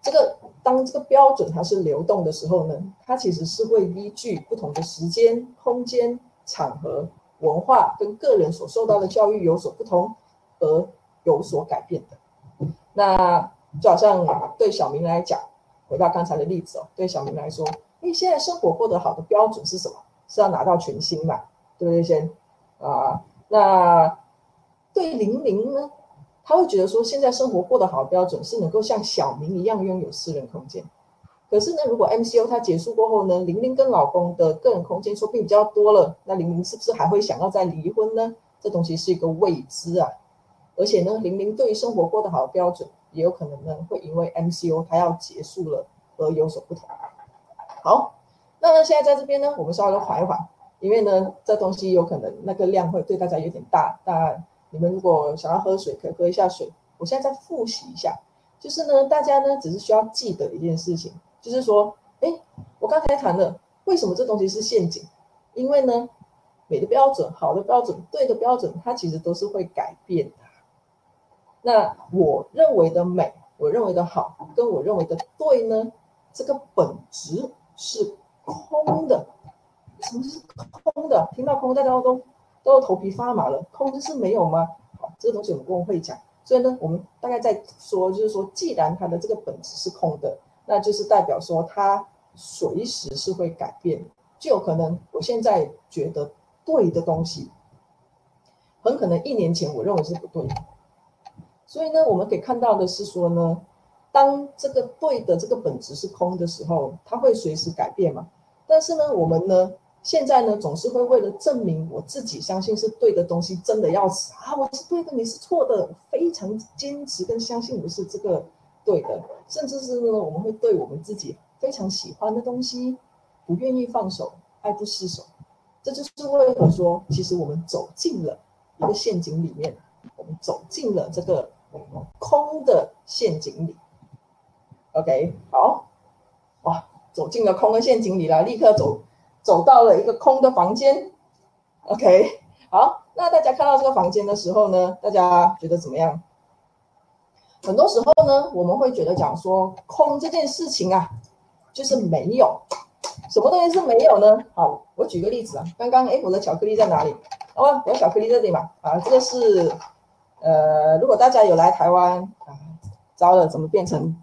这个当这个标准它是流动的时候呢，它其实是会依据不同的时间、空间、场合、文化跟个人所受到的教育有所不同而有所改变的。那就好像对小明来讲。回到刚才的例子哦，对小明来说，你现在生活过得好的标准是什么？是要拿到全新嘛，对不对？先啊，那对玲玲呢，他会觉得说，现在生活过得好的标准是能够像小明一样拥有私人空间。可是呢，如果 MCO 它结束过后呢，玲玲跟老公的个人空间说不定比较多了，那玲玲是不是还会想要再离婚呢？这东西是一个未知啊。而且呢，玲玲对于生活过得好的标准。也有可能呢，会因为 MCO 它要结束了而有所不同。好，那呢，现在在这边呢，我们稍微缓一缓，因为呢，这东西有可能那个量会对大家有点大。那你们如果想要喝水，可以喝一下水。我现在再复习一下，就是呢，大家呢只是需要记得一件事情，就是说，哎，我刚才谈的，为什么这东西是陷阱？因为呢，美的标准、好的标准、对的标准，它其实都是会改变的。那我认为的美，我认为的好，跟我认为的对呢，这个本质是空的。什么是空的？听到空，大家都都头皮发麻了。空就是没有吗？好，这个东西我们不会讲。所以呢，我们大概在说，就是说，既然它的这个本质是空的，那就是代表说它随时是会改变。就有可能我现在觉得对的东西，很可能一年前我认为是不对。所以呢，我们可以看到的是说呢，当这个对的这个本质是空的时候，它会随时改变嘛。但是呢，我们呢，现在呢，总是会为了证明我自己相信是对的东西，真的要死啊！我是对的，你是错的，非常坚持跟相信我是这个对的，甚至是呢，我们会对我们自己非常喜欢的东西不愿意放手，爱不释手。这就是为何说，其实我们走进了一个陷阱里面，我们走进了这个。空的陷阱里，OK，好，哇，走进了空的陷阱里了，立刻走走到了一个空的房间，OK，好，那大家看到这个房间的时候呢，大家觉得怎么样？很多时候呢，我们会觉得讲说空这件事情啊，就是没有，什么东西是没有呢？好，我举个例子啊，刚刚 Apple 的巧克力在哪里？哦，有巧克力这里嘛？啊，这个是。呃，如果大家有来台湾啊，糟了，怎么变成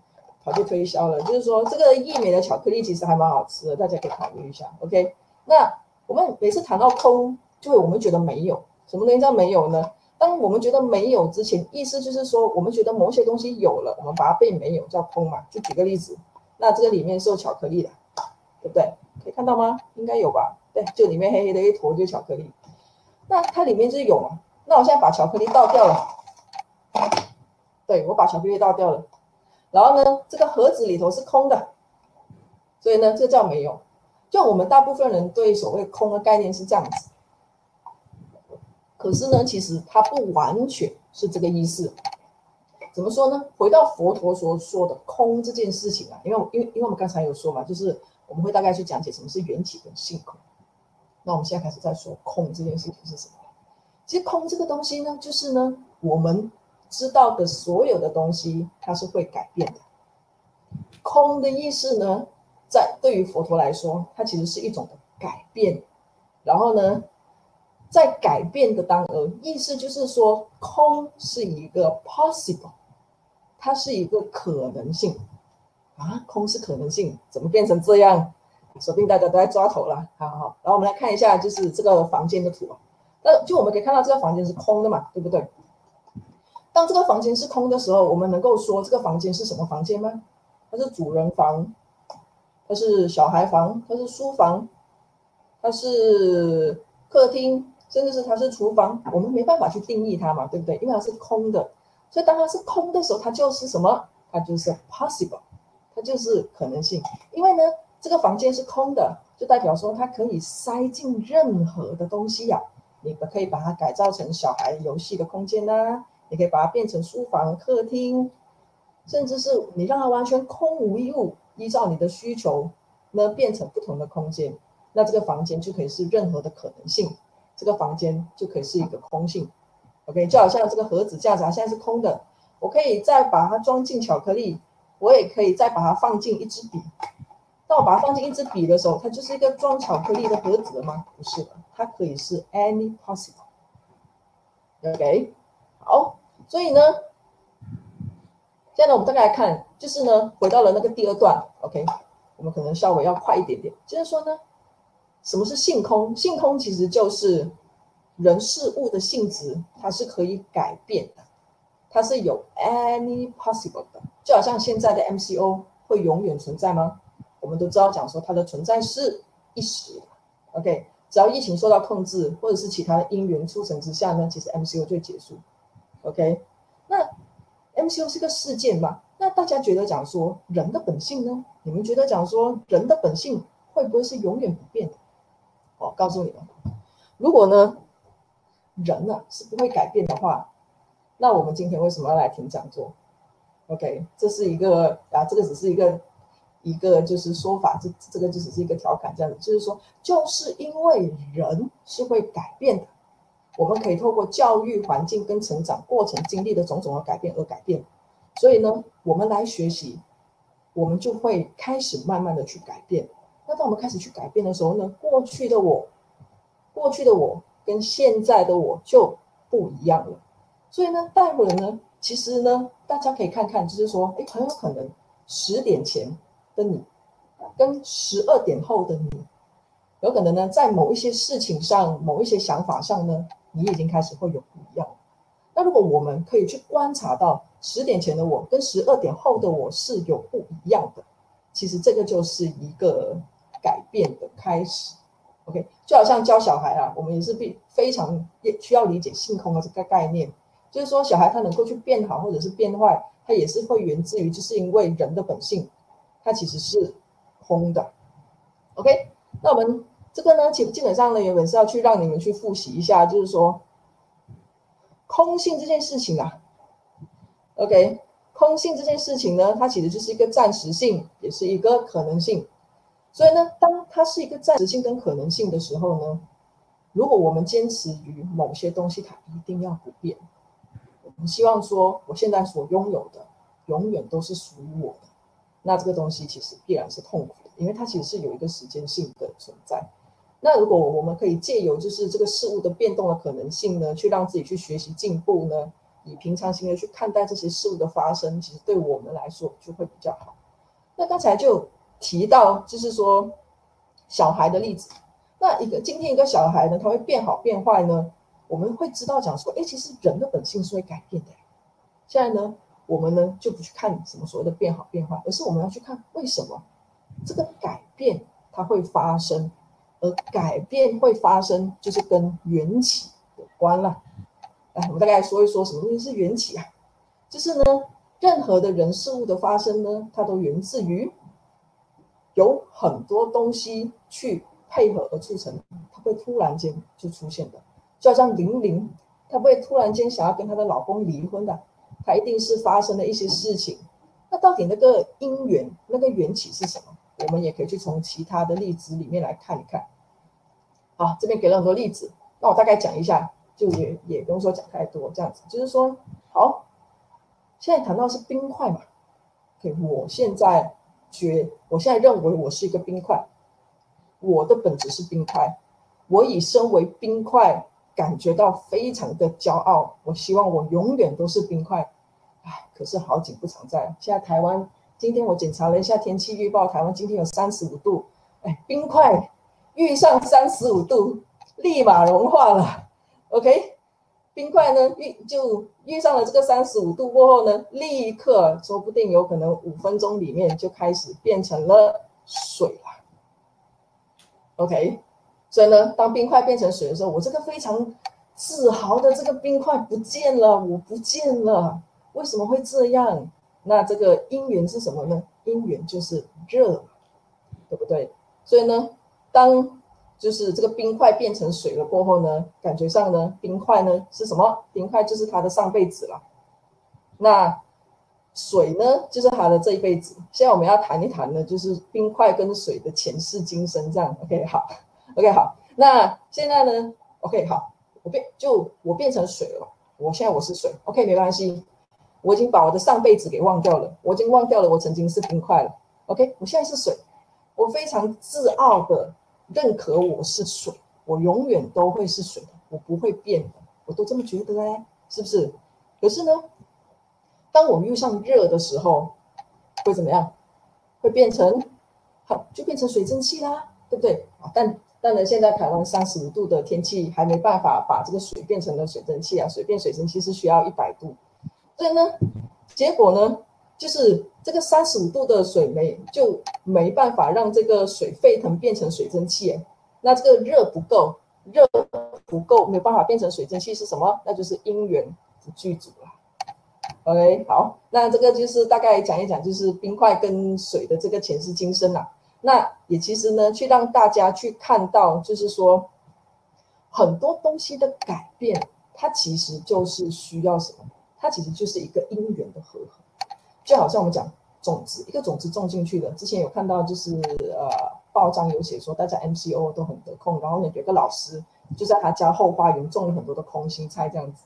跑去推销了？就是说，这个义美的巧克力其实还蛮好吃的，大家可以考虑一下。OK，那我们每次谈到空，就会我们觉得没有什么东西叫没有呢？当我们觉得没有之前，意思就是说，我们觉得某些东西有了，我们把它变没有，叫空嘛。就举个例子，那这个里面是有巧克力的，对不对？可以看到吗？应该有吧？对，就里面黑黑的一坨就是巧克力。那它里面就是有嘛？那我现在把巧克力倒掉了，对，我把巧克力倒掉了，然后呢，这个盒子里头是空的，所以呢，这叫没有。就我们大部分人对所谓空的概念是这样子。可是呢，其实它不完全是这个意思。怎么说呢？回到佛陀所说的空这件事情啊，因为因为因为我们刚才有说嘛，就是我们会大概去讲解什么是缘起跟性空。那我们现在开始在说空这件事情是什么？其实空这个东西呢，就是呢，我们知道的所有的东西，它是会改变的。空的意思呢，在对于佛陀来说，它其实是一种改变。然后呢，在改变的当儿，意思就是说，空是一个 possible，它是一个可能性啊，空是可能性，怎么变成这样？说不定大家都在抓头了。好好，然后我们来看一下，就是这个房间的图。那就我们可以看到，这个房间是空的嘛，对不对？当这个房间是空的时候，我们能够说这个房间是什么房间吗？它是主人房，它是小孩房，它是书房，它是客厅。甚至是它是厨房，我们没办法去定义它嘛，对不对？因为它是空的，所以当它是空的时候，它就是什么？它就是 possible，它就是可能性。因为呢，这个房间是空的，就代表说它可以塞进任何的东西呀、啊。你可以把它改造成小孩游戏的空间呐、你可以把它变成书房、客厅，甚至是你让它完全空无一物，依照你的需求呢，变成不同的空间，那这个房间就可以是任何的可能性。这个房间就可以是一个空性，OK，就好像这个盒子架子啊，现在是空的，我可以再把它装进巧克力，我也可以再把它放进一支笔。当我把它放进一支笔的时候，它就是一个装巧克力的盒子了吗？不是的，它可以是 any possible，OK，好，所以呢，现在呢，我们再来看，就是呢，回到了那个第二段，OK，我们可能稍微要快一点点，就是说呢。什么是性空？性空其实就是人事物的性质，它是可以改变的，它是有 any possible 的，就好像现在的 MCO 会永远存在吗？我们都知道讲说它的存在是一时的，OK，只要疫情受到控制，或者是其他的因缘促成之下呢，其实 MCO 就结束，OK，那 MCO 是个事件嘛？那大家觉得讲说人的本性呢？你们觉得讲说人的本性会不会是永远不变的？我告诉你们，如果呢，人呢是不会改变的话，那我们今天为什么要来听讲座？OK，这是一个啊，这个只是一个一个就是说法，这这个就只是一个调侃，这样子就是说，就是因为人是会改变的，我们可以透过教育环境跟成长过程经历的种种的改变而改变，所以呢，我们来学习，我们就会开始慢慢的去改变。那当我们开始去改变的时候呢，过去的我，过去的我跟现在的我就不一样了。所以呢，待会儿呢，其实呢，大家可以看看，就是说，诶，很有可能十点前的你，跟十二点后的你，有可能呢，在某一些事情上、某一些想法上呢，你已经开始会有不一样。那如果我们可以去观察到十点前的我跟十二点后的我是有不一样的，其实这个就是一个。改变的开始，OK，就好像教小孩啊，我们也是必非常也需要理解性空的这个概念，就是说小孩他能够去变好或者是变坏，他也是会源自于，就是因为人的本性，它其实是空的，OK，那我们这个呢，基基本上呢，原本是要去让你们去复习一下，就是说空性这件事情啊，OK，空性这件事情呢，它其实就是一个暂时性，也是一个可能性。所以呢，当它是一个暂时性跟可能性的时候呢，如果我们坚持于某些东西，它一定要不变。我们希望说，我现在所拥有的永远都是属于我的，那这个东西其实必然是痛苦的，因为它其实是有一个时间性的存在。那如果我们可以借由就是这个事物的变动的可能性呢，去让自己去学习进步呢，以平常心的去看待这些事物的发生，其实对我们来说就会比较好。那刚才就。提到就是说小孩的例子，那一个今天一个小孩呢，他会变好变坏呢？我们会知道讲说，哎，其实人的本性是会改变的。现在呢，我们呢就不去看什么所谓的变好变坏，而是我们要去看为什么这个改变它会发生，而改变会发生就是跟缘起有关了。来，我们大概说一说什么东西是缘起啊？就是呢，任何的人事物的发生呢，它都源自于有很多东西去配合而促成，它会突然间就出现的。就好像玲玲，她不会突然间想要跟她的老公离婚的，她一定是发生了一些事情。那到底那个因缘、那个缘起是什么？我们也可以去从其他的例子里面来看一看。好，这边给了很多例子，那我大概讲一下，就也也不用说讲太多，这样子就是说，好，现在谈到是冰块嘛，OK，我现在觉，我现在认为我是一个冰块，我的本质是冰块，我以身为冰块。感觉到非常的骄傲，我希望我永远都是冰块，唉，可是好景不常在。现在台湾今天我检查了一下天气预报，台湾今天有三十五度，哎，冰块遇上三十五度，立马融化了。OK，冰块呢遇就遇上了这个三十五度过后呢，立刻说不定有可能五分钟里面就开始变成了水了。OK。所以呢，当冰块变成水的时候，我这个非常自豪的这个冰块不见了，我不见了，为什么会这样？那这个因缘是什么呢？因缘就是热，对不对？所以呢，当就是这个冰块变成水了过后呢，感觉上呢，冰块呢是什么？冰块就是他的上辈子了。那水呢，就是他的这一辈子。现在我们要谈一谈呢，就是冰块跟水的前世今生，这样 OK 好。OK，好，那现在呢？OK，好，我变就我变成水了。我现在我是水，OK，没关系。我已经把我的上辈子给忘掉了，我已经忘掉了我曾经是冰块了。OK，我现在是水，我非常自傲的认可我是水，我永远都会是水，我不会变的，我都这么觉得哎，是不是？可是呢，当我遇上热的时候，会怎么样？会变成好，就变成水蒸气啦，对不对？啊，但但呢，现在台湾三十五度的天气还没办法把这个水变成了水蒸气啊，水变水蒸气是需要一百度，所以呢，结果呢，就是这个三十五度的水没就没办法让这个水沸腾变成水蒸气，那这个热不够，热不够，没有办法变成水蒸气是什么？那就是因缘不具足了。OK，好，那这个就是大概讲一讲，就是冰块跟水的这个前世今生啊。那也其实呢，去让大家去看到，就是说很多东西的改变，它其实就是需要什么？它其实就是一个因缘的和合。就好像我们讲种子，一个种子种进去的，之前有看到就是呃报章有写说，大家 MCO 都很得空，然后呢有个老师就在他家后花园种了很多的空心菜这样子，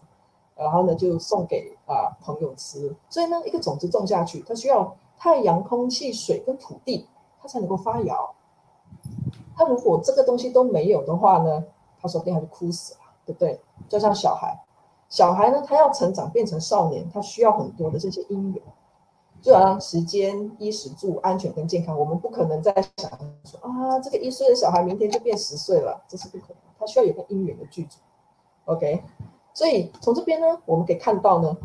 然后呢就送给啊、呃、朋友吃。所以呢，一个种子种下去，它需要太阳、空气、水跟土地。它才能够发芽。它如果这个东西都没有的话呢，它说不定还是枯死了，对不对？就像小孩，小孩呢，他要成长变成少年，他需要很多的这些因缘，就好像时间、衣食住、安全跟健康。我们不可能再想说啊，这个一岁的小孩明天就变十岁了，这是不可能。他需要有个因缘的剧组。OK，所以从这边呢，我们可以看到呢，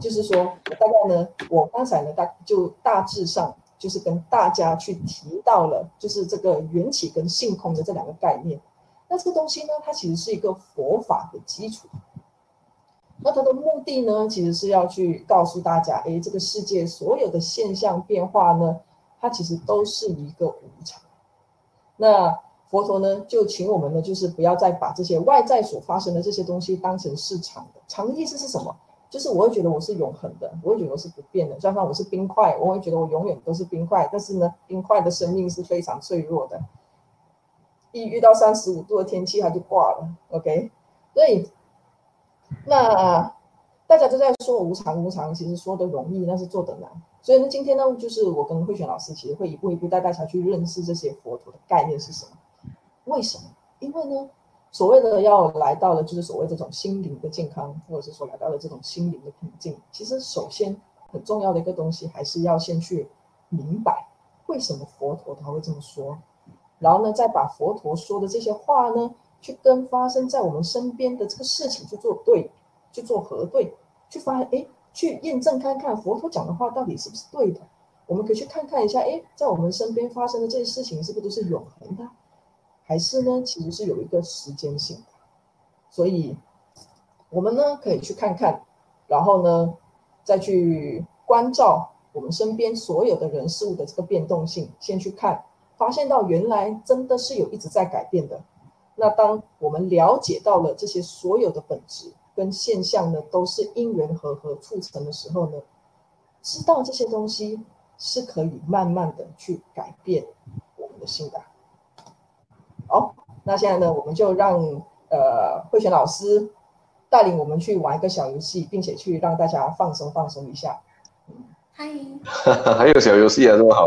就是说大概呢，我刚才呢大就大致上。就是跟大家去提到了，就是这个缘起跟性空的这两个概念。那这个东西呢，它其实是一个佛法的基础。那它的目的呢，其实是要去告诉大家，哎，这个世界所有的现象变化呢，它其实都是一个无常。那佛陀呢，就请我们呢，就是不要再把这些外在所发生的这些东西当成是常的。常的意思是什么？就是我会觉得我是永恒的，我会觉得我是不变的。就像我是冰块，我会觉得我永远都是冰块。但是呢，冰块的生命是非常脆弱的，一遇到三十五度的天气，它就挂了。OK，所以那大家都在说无常无常，其实说的容易，但是做的难。所以呢，今天呢，就是我跟慧璇老师其实会一步一步带大家去认识这些佛陀的概念是什么。为什么？因为呢。所谓的要来到了，就是所谓这种心灵的健康，或者是说来到了这种心灵的平静。其实，首先很重要的一个东西，还是要先去明白为什么佛陀他会这么说，然后呢，再把佛陀说的这些话呢，去跟发生在我们身边的这个事情去做对，去做核对，去发现，哎，去验证看看佛陀讲的话到底是不是对的。我们可以去看看一下，哎，在我们身边发生的这些事情是不是都是永恒的，还是呢，其实是有一个时间性的。所以，我们呢可以去看看，然后呢再去关照我们身边所有的人事物的这个变动性，先去看。发现到原来真的是有一直在改变的，那当我们了解到了这些所有的本质跟现象呢，都是因缘和合促成的时候呢，知道这些东西是可以慢慢的去改变我们的心的。好，那现在呢，我们就让呃慧璇老师带领我们去玩一个小游戏，并且去让大家放松放松一下。
嗨，
还有小游戏啊，这么好。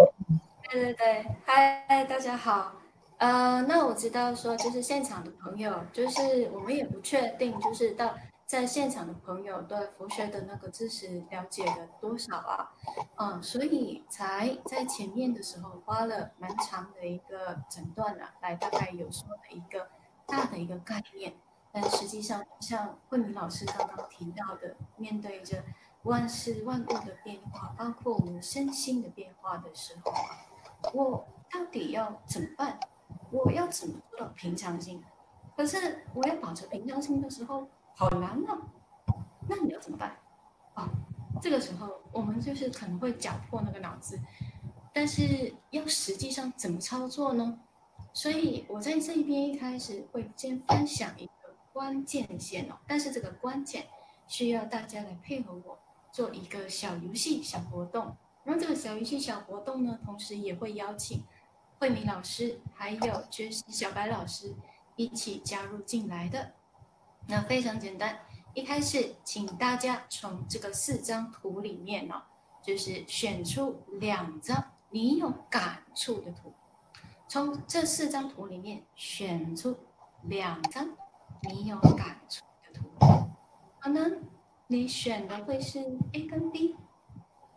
对对对，嗨，大家好。呃，那我知道说，就是现场的朋友，就是我们也不确定，就是到在现场的朋友对佛学的那个知识了解了多少啊？嗯，所以才在前面的时候花了蛮长的一个诊断啊，来大概有说的一个大的一个概念。但实际上，像慧敏老师刚刚提到的，面对着万事万物的变化，包括我们身心的变化的时候啊。我到底要怎么办？我要怎么做到平常心？可是我要保持平常心的时候，好难啊！那你要怎么办？哦，这个时候我们就是可能会搅破那个脑子，但是要实际上怎么操作呢？所以我在这边一开始会先分享一个关键线哦，但是这个关键需要大家来配合我做一个小游戏、小活动。然后这个小游戏小活动呢，同时也会邀请慧敏老师还有就是小白老师一起加入进来的。那非常简单，一开始请大家从这个四张图里面哦，就是选出两张你有感触的图，从这四张图里面选出两张你有感触的图，可能你选的会是 A 跟 B。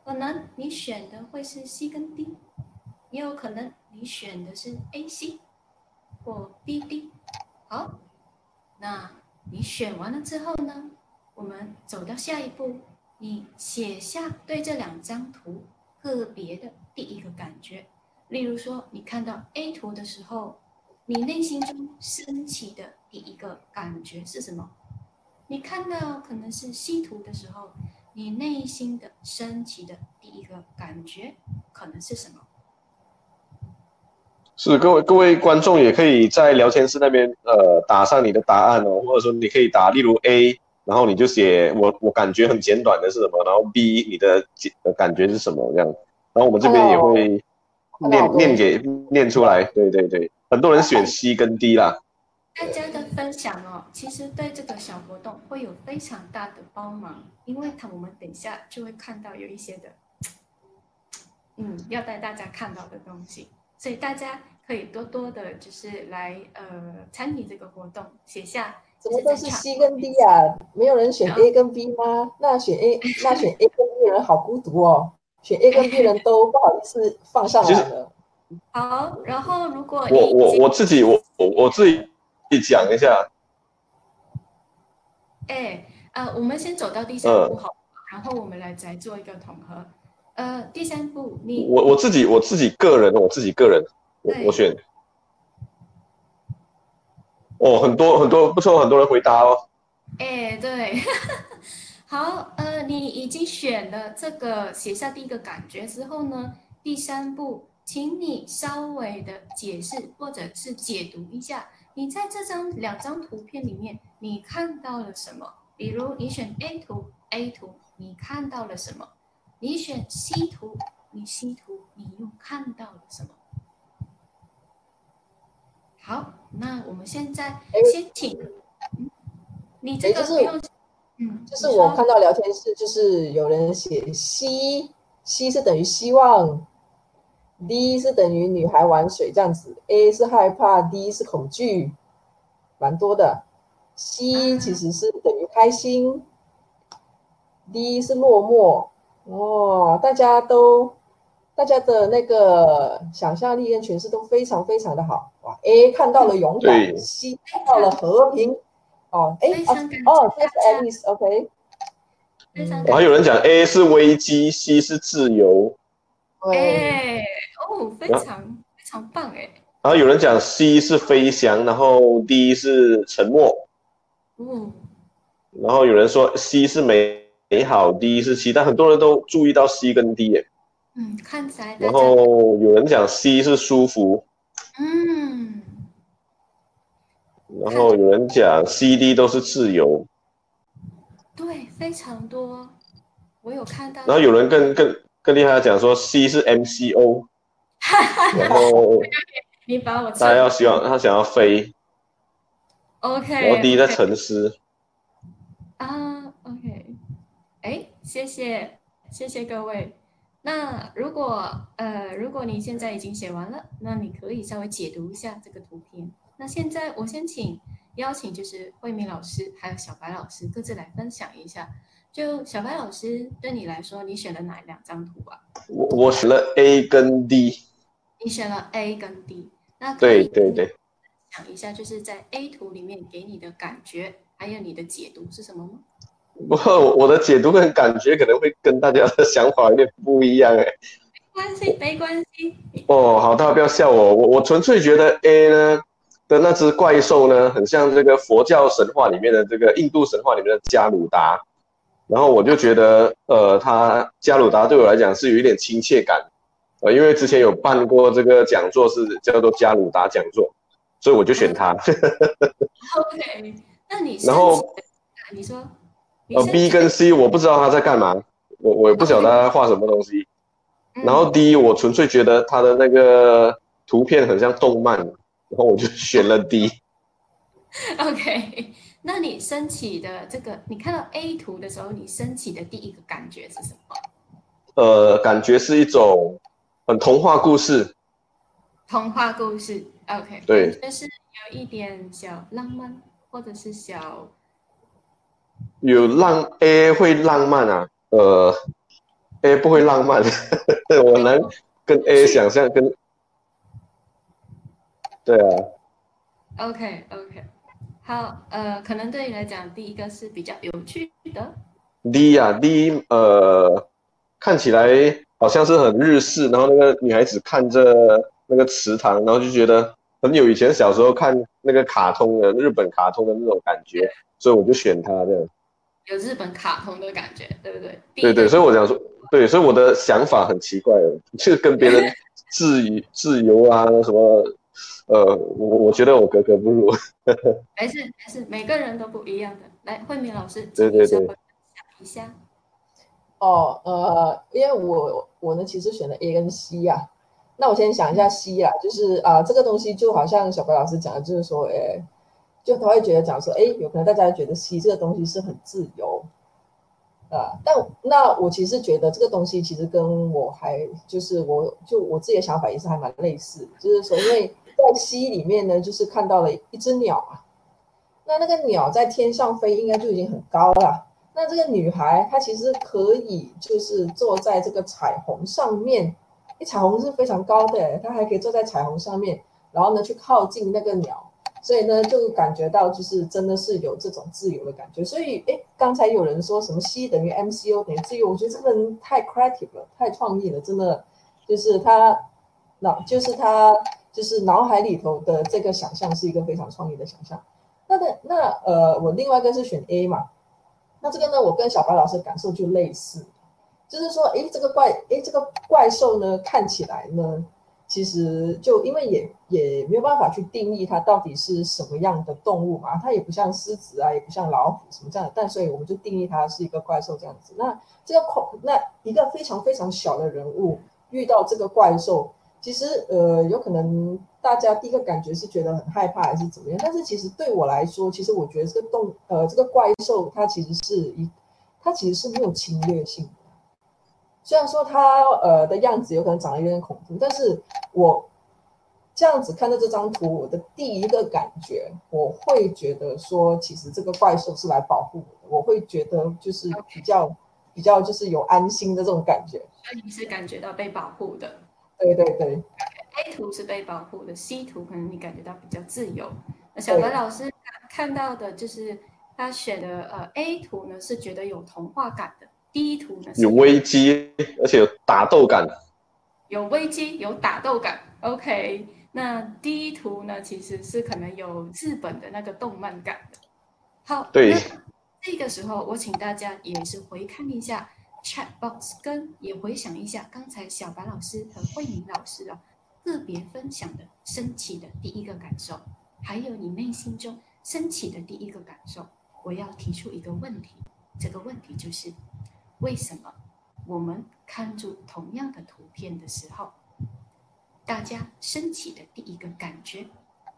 可能你选的会是 C 跟 D，也有可能你选的是 AC 或 BD。好，那你选完了之后呢，我们走到下一步，你写下对这两张图个别的第一个感觉。例如说，你看到 A 图的时候，你内心中升起的第一个感觉是什么？你看到可能是 C 图的时候。你内心的升起的第一个感觉可能是什么？
是各位各位观众也可以在聊天室那边呃打上你的答案哦，或者说你可以打，例如 A，然后你就写我我感觉很简短的是什么，然后 B 你的感觉是什么这样，然后我们这边也会念.念给念出来，对对对，很多人选 C 跟 D 啦。
大家的分享哦，其实对这个小活动会有非常大的帮忙，因为他我们等一下就会看到有一些的，嗯，要带大家看到的东西，所以大家可以多多的，就是来呃参与这个活动，写下。
怎么都是 C 跟 D 啊？没有人选 A 跟 B 吗？那选 A，那选 A 跟 B 人好孤独哦，选 A 跟 B 人都不好意思放上来了。
好，然后如果
我我我自己我我我自己。你讲一下。
哎，呃，我们先走到第三步好，嗯，然后我们来再做一个统合。呃，第三步，你
我我自己我自己个人，我自己个人，我我选。哦，很多很多不错，很多人回答哦。
哎，对，好，呃，你已经选了这个，写下第一个感觉之后呢，第三步，请你稍微的解释或者是解读一下。你在这张两张图片里面，你看到了什么？比如你选 A 图，A 图你看到了什么？你选 C 图，你 C 图你又看到了什么？好，那我们现在先请，嗯、你这个不用，嗯，
就是我看到聊天室，就是有人写 C，C 是等于希望。D 是等于女孩玩水这样子，A 是害怕，D 是恐惧，蛮多的。C 其实是等于开心、嗯、，D 是落寞。哦，大家都大家的那个想象力跟诠释都非常非常的好哇！A 看到了勇敢，C 看到了和平。哦，，A，哦，这是 Alice，OK。
我还有人讲 A 是危机，C 是自由。
哎，哦，非常非常棒哎。
然后有人讲 C 是飞翔，然后 D 是沉默。
嗯。
然后有人说 C 是美美好，D 是 C，但，很多人都注意到 C 跟 D 耶。
嗯，看起来。
然后有人讲 C 是舒服。
嗯。
然后有人讲 C、D 都是自由。
对，非常多，我有看到。
然后有人更更更厉害的讲说 C 是 MCO。然后。
你把我。
他要希望他想要飞。
OK。
然后 D 在沉思。
啊，OK。哎，谢谢，谢谢各位。那如果呃，如果你现在已经写完了，那你可以稍微解读一下这个图片。那现在我先请邀请，就是慧敏老师还有小白老师各自来分享一下。就小白老师对你来说，你选了哪两张图啊？
我我选了 A 跟 D。
你选了 A 跟 D，那
对对对，
讲一下就是在 A 图里面给你的感觉，还有你的解读是什么吗？
我我的解读跟感觉可能会跟大家的想法有点不一样哎。
没关系，没关系。
哦，好，大家不要笑我，我我纯粹觉得 A 呢的那只怪兽呢，很像这个佛教神话里面的这个印度神话里面的加鲁达，然后我就觉得，呃，他加鲁达对我来讲是有一点亲切感，呃，因为之前有办过这个讲座，是叫做加鲁达讲座，所以我就选他。
OK，那你
然后
你说。
呃，B 跟 C 我不知道他在干嘛，我我也不晓得他在画什么东西。然后 D 我纯粹觉得他的那个图片很像动漫，然后我就选了 D。
OK，那你升起的这个，你看到 A 图的时候，你升起的第一个感觉是什么？
呃，感觉是一种很童话故事。
童话故事，OK，
对，
就是有一点小浪漫，或者是小。
有浪 A 会浪漫啊，呃，A 不会浪漫，我能跟 A 想象跟，对啊。
OK OK，好，呃，可能对你来讲，第一个是比较有趣的。
D 呀、啊、D，呃，看起来好像是很日式，然后那个女孩子看着那个池塘，然后就觉得很有以前小时候看那个卡通的日本卡通的那种感觉，所以我就选他这样。
有日本卡通的感觉，对不对？
对对，所以我想说，对，所以我的想法很奇怪，就跟别人自由自由啊什么，呃，我我觉得我格格不入。
没事没事，每个人都不一样的。来，慧敏老师，
对对对，想
一下。
哦，呃，因为我我呢其实选了 A 跟 C 呀、啊，那我先想一下 C 啊，就是啊、呃，这个东西就好像小白老师讲的，就是说，哎。就他会觉得讲说，哎，有可能大家觉得 C 这个东西是很自由，啊，但那我其实觉得这个东西其实跟我还就是我就我自己的想法也是还蛮类似，就是说，因为在 C 里面呢，就是看到了一只鸟啊，那那个鸟在天上飞，应该就已经很高了。那这个女孩她其实可以就是坐在这个彩虹上面，彩虹是非常高的，她还可以坐在彩虹上面，然后呢去靠近那个鸟。所以呢，就感觉到就是真的是有这种自由的感觉。所以，哎，刚才有人说什么 C 等于 MCO 等于自由，我觉得这个人太 creative 了，太创意了，真的就是他脑，就是他就是脑海里头的这个想象是一个非常创意的想象。那的那呃，我另外一个是选 A 嘛，那这个呢，我跟小白老师感受就类似，就是说，哎，这个怪，哎，这个怪兽呢，看起来呢。其实就因为也也没有办法去定义它到底是什么样的动物嘛，它也不像狮子啊，也不像老虎什么这样的，但所以我们就定义它是一个怪兽这样子。那这个恐那一个非常非常小的人物遇到这个怪兽，其实呃有可能大家第一个感觉是觉得很害怕还是怎么样，但是其实对我来说，其实我觉得这个动呃这个怪兽它其实是一它其实是没有侵略性的。虽然说它呃的样子有可能长得有点恐怖，但是我这样子看到这张图，我的第一个感觉，我会觉得说，其实这个怪兽是来保护我的，我会觉得就是比较比较就是有安心的这种感觉。
所以你是感觉到被保护的。
对对对。
A 图是被保护的，C 图可能你感觉到比较自由。那小白老师看到的就是他选的呃 A 图呢，是觉得有童话感的；D 图呢
有危机，而且有打斗感。
有危机，有打斗感。OK，那第一图呢，其实是可能有日本的那个动漫感的。好，
对。
这个时候，我请大家也是回看一下 chat box，跟也回想一下刚才小白老师和慧敏老师啊。个别分享的升起的第一个感受，还有你内心中升起的第一个感受，我要提出一个问题。这个问题就是：为什么我们看住同样的图片的时候，大家升起的第一个感觉，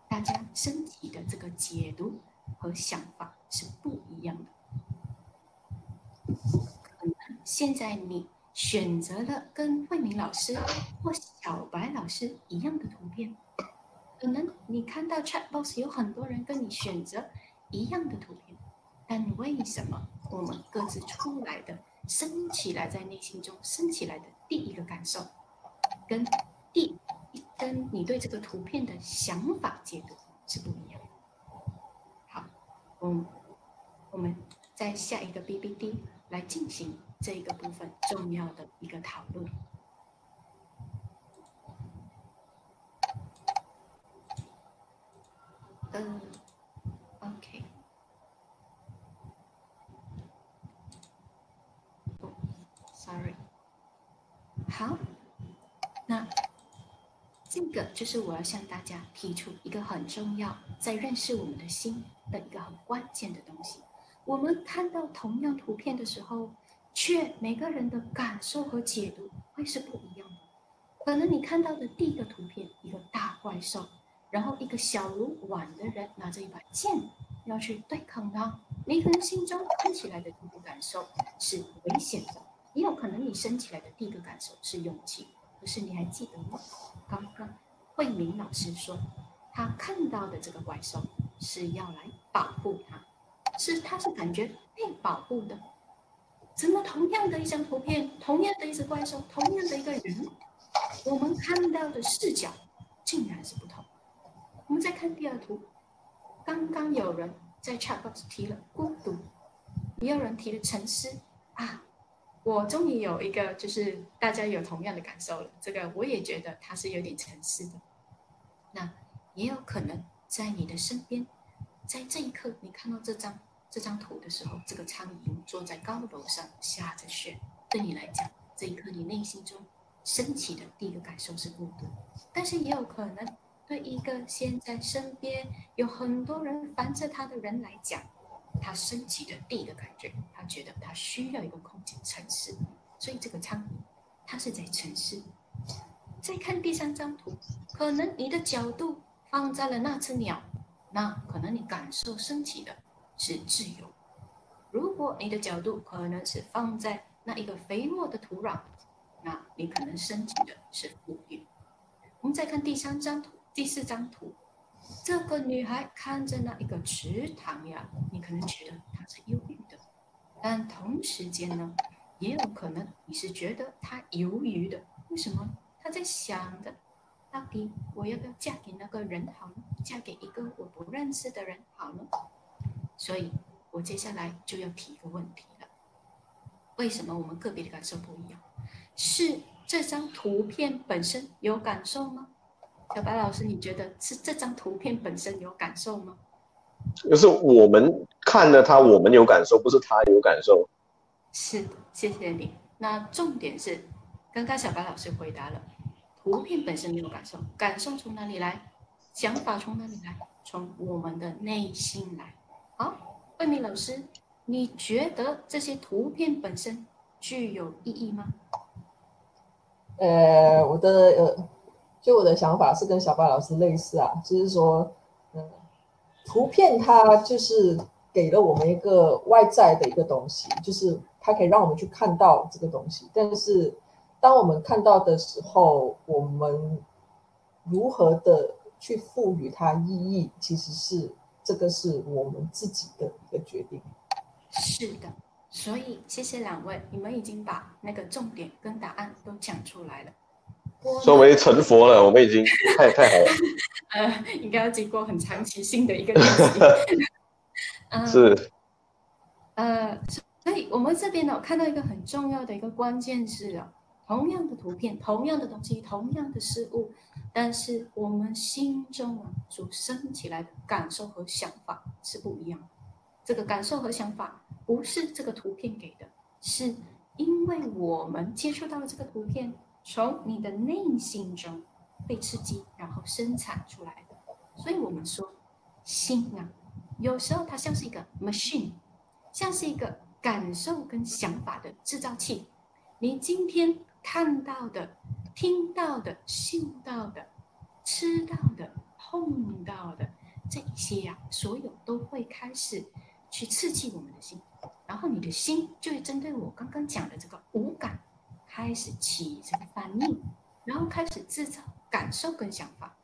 大家升起的这个解读和想法是不一样的？现在你。选择了跟慧敏老师或小白老师一样的图片，可能你看到 chat box 有很多人跟你选择一样的图片，但为什么我们各自出来的升起来在内心中升起来的第一个感受，跟第跟你对这个图片的想法解读是不一样的？好，嗯，我们在下一个 BBD 来进行。这一个部分重要的一个讨论。嗯，OK。哦，Sorry。好，那这个就是我要向大家提出一个很重要，在认识我们的心的一个很关键的东西。我们看到同样图片的时候。却每个人的感受和解读会是不一样的。可能你看到的第一个图片，一个大怪兽，然后一个小如碗的人拿着一把剑要去对抗它，每个人心中看起来的第一个感受是危险的。也有可能你升起来的第一个感受是勇气。可是你还记得吗？刚刚慧敏老师说，他看到的这个怪兽是要来保护他，是他是感觉被保护的。怎么同样的一张图片，同样的一只怪兽，同样的一个人，我们看到的视角竟然是不同。我们再看第二图，刚刚有人在 chat box 提了孤独，也有人提了沉思啊。我终于有一个，就是大家有同样的感受了。这个我也觉得他是有点沉思的。那也有可能在你的身边，在这一刻你看到这张。这张图的时候，这个苍蝇坐在高楼上下着雪。对你来讲，这一刻你内心中升起的第一个感受是孤独，但是也有可能对一个现在身边有很多人烦着他的人来讲，他升起的第一个感觉，他觉得他需要一个空间沉思。所以这个苍蝇，它是在沉思。再看第三张图，可能你的角度放在了那只鸟，那可能你感受升起的。是自由。如果你的角度可能是放在那一个肥沃的土壤，那你可能升起的是富裕。我们再看第三张图、第四张图，这个女孩看着那一个池塘呀，你可能觉得她是忧郁的，但同时间呢，也有可能你是觉得她犹豫的。为什么？她在想着，到底我要不要嫁给那个人好呢？嫁给一个我不认识的人好呢？所以，我接下来就要提一个问题了：为什么我们个别的感受不一样？是这张图片本身有感受吗？小白老师，你觉得是这张图片本身有感受吗？
就是我们看了它，我们有感受，不是它有感受。
是的，谢谢你。那重点是，刚刚小白老师回答了，图片本身没有感受，感受从哪里来？想法从哪里来？从我们的内心来。好，慧敏老师，你觉得这些图片本身具有意义吗？
呃，我的呃，就我的想法是跟小白老师类似啊，就是说，嗯、图片它就是给了我们一个外在的一个东西，就是它可以让我们去看到这个东西，但是当我们看到的时候，我们如何的去赋予它意义，其实是。这个是我们自己的一个决定。
是的，所以谢谢两位，你们已经把那个重点跟答案都讲出来了。
所以我们成佛了，我们已经太太好了。
呃，应该要经过很长期性的一个练习。
呃、是。
呃，所以我们这边呢，看到一个很重要的一个关键是啊，同样的图片，同样的东西，同样的事物，但是我们心中啊所升起来的感受和想法是不一样的。这个感受和想法不是这个图片给的，是因为我们接触到了这个图片，从你的内心中被刺激，然后生产出来的。所以我们说，心啊，有时候它像是一个 machine，像是一个感受跟想法的制造器。你今天看到的、听到的、嗅到的、吃到的、碰到的这些呀、啊，所有都会开始。去刺激我们的心，然后你的心就会针对我刚刚讲的这个五感开始起这个反应，然后开始制造感受跟想法。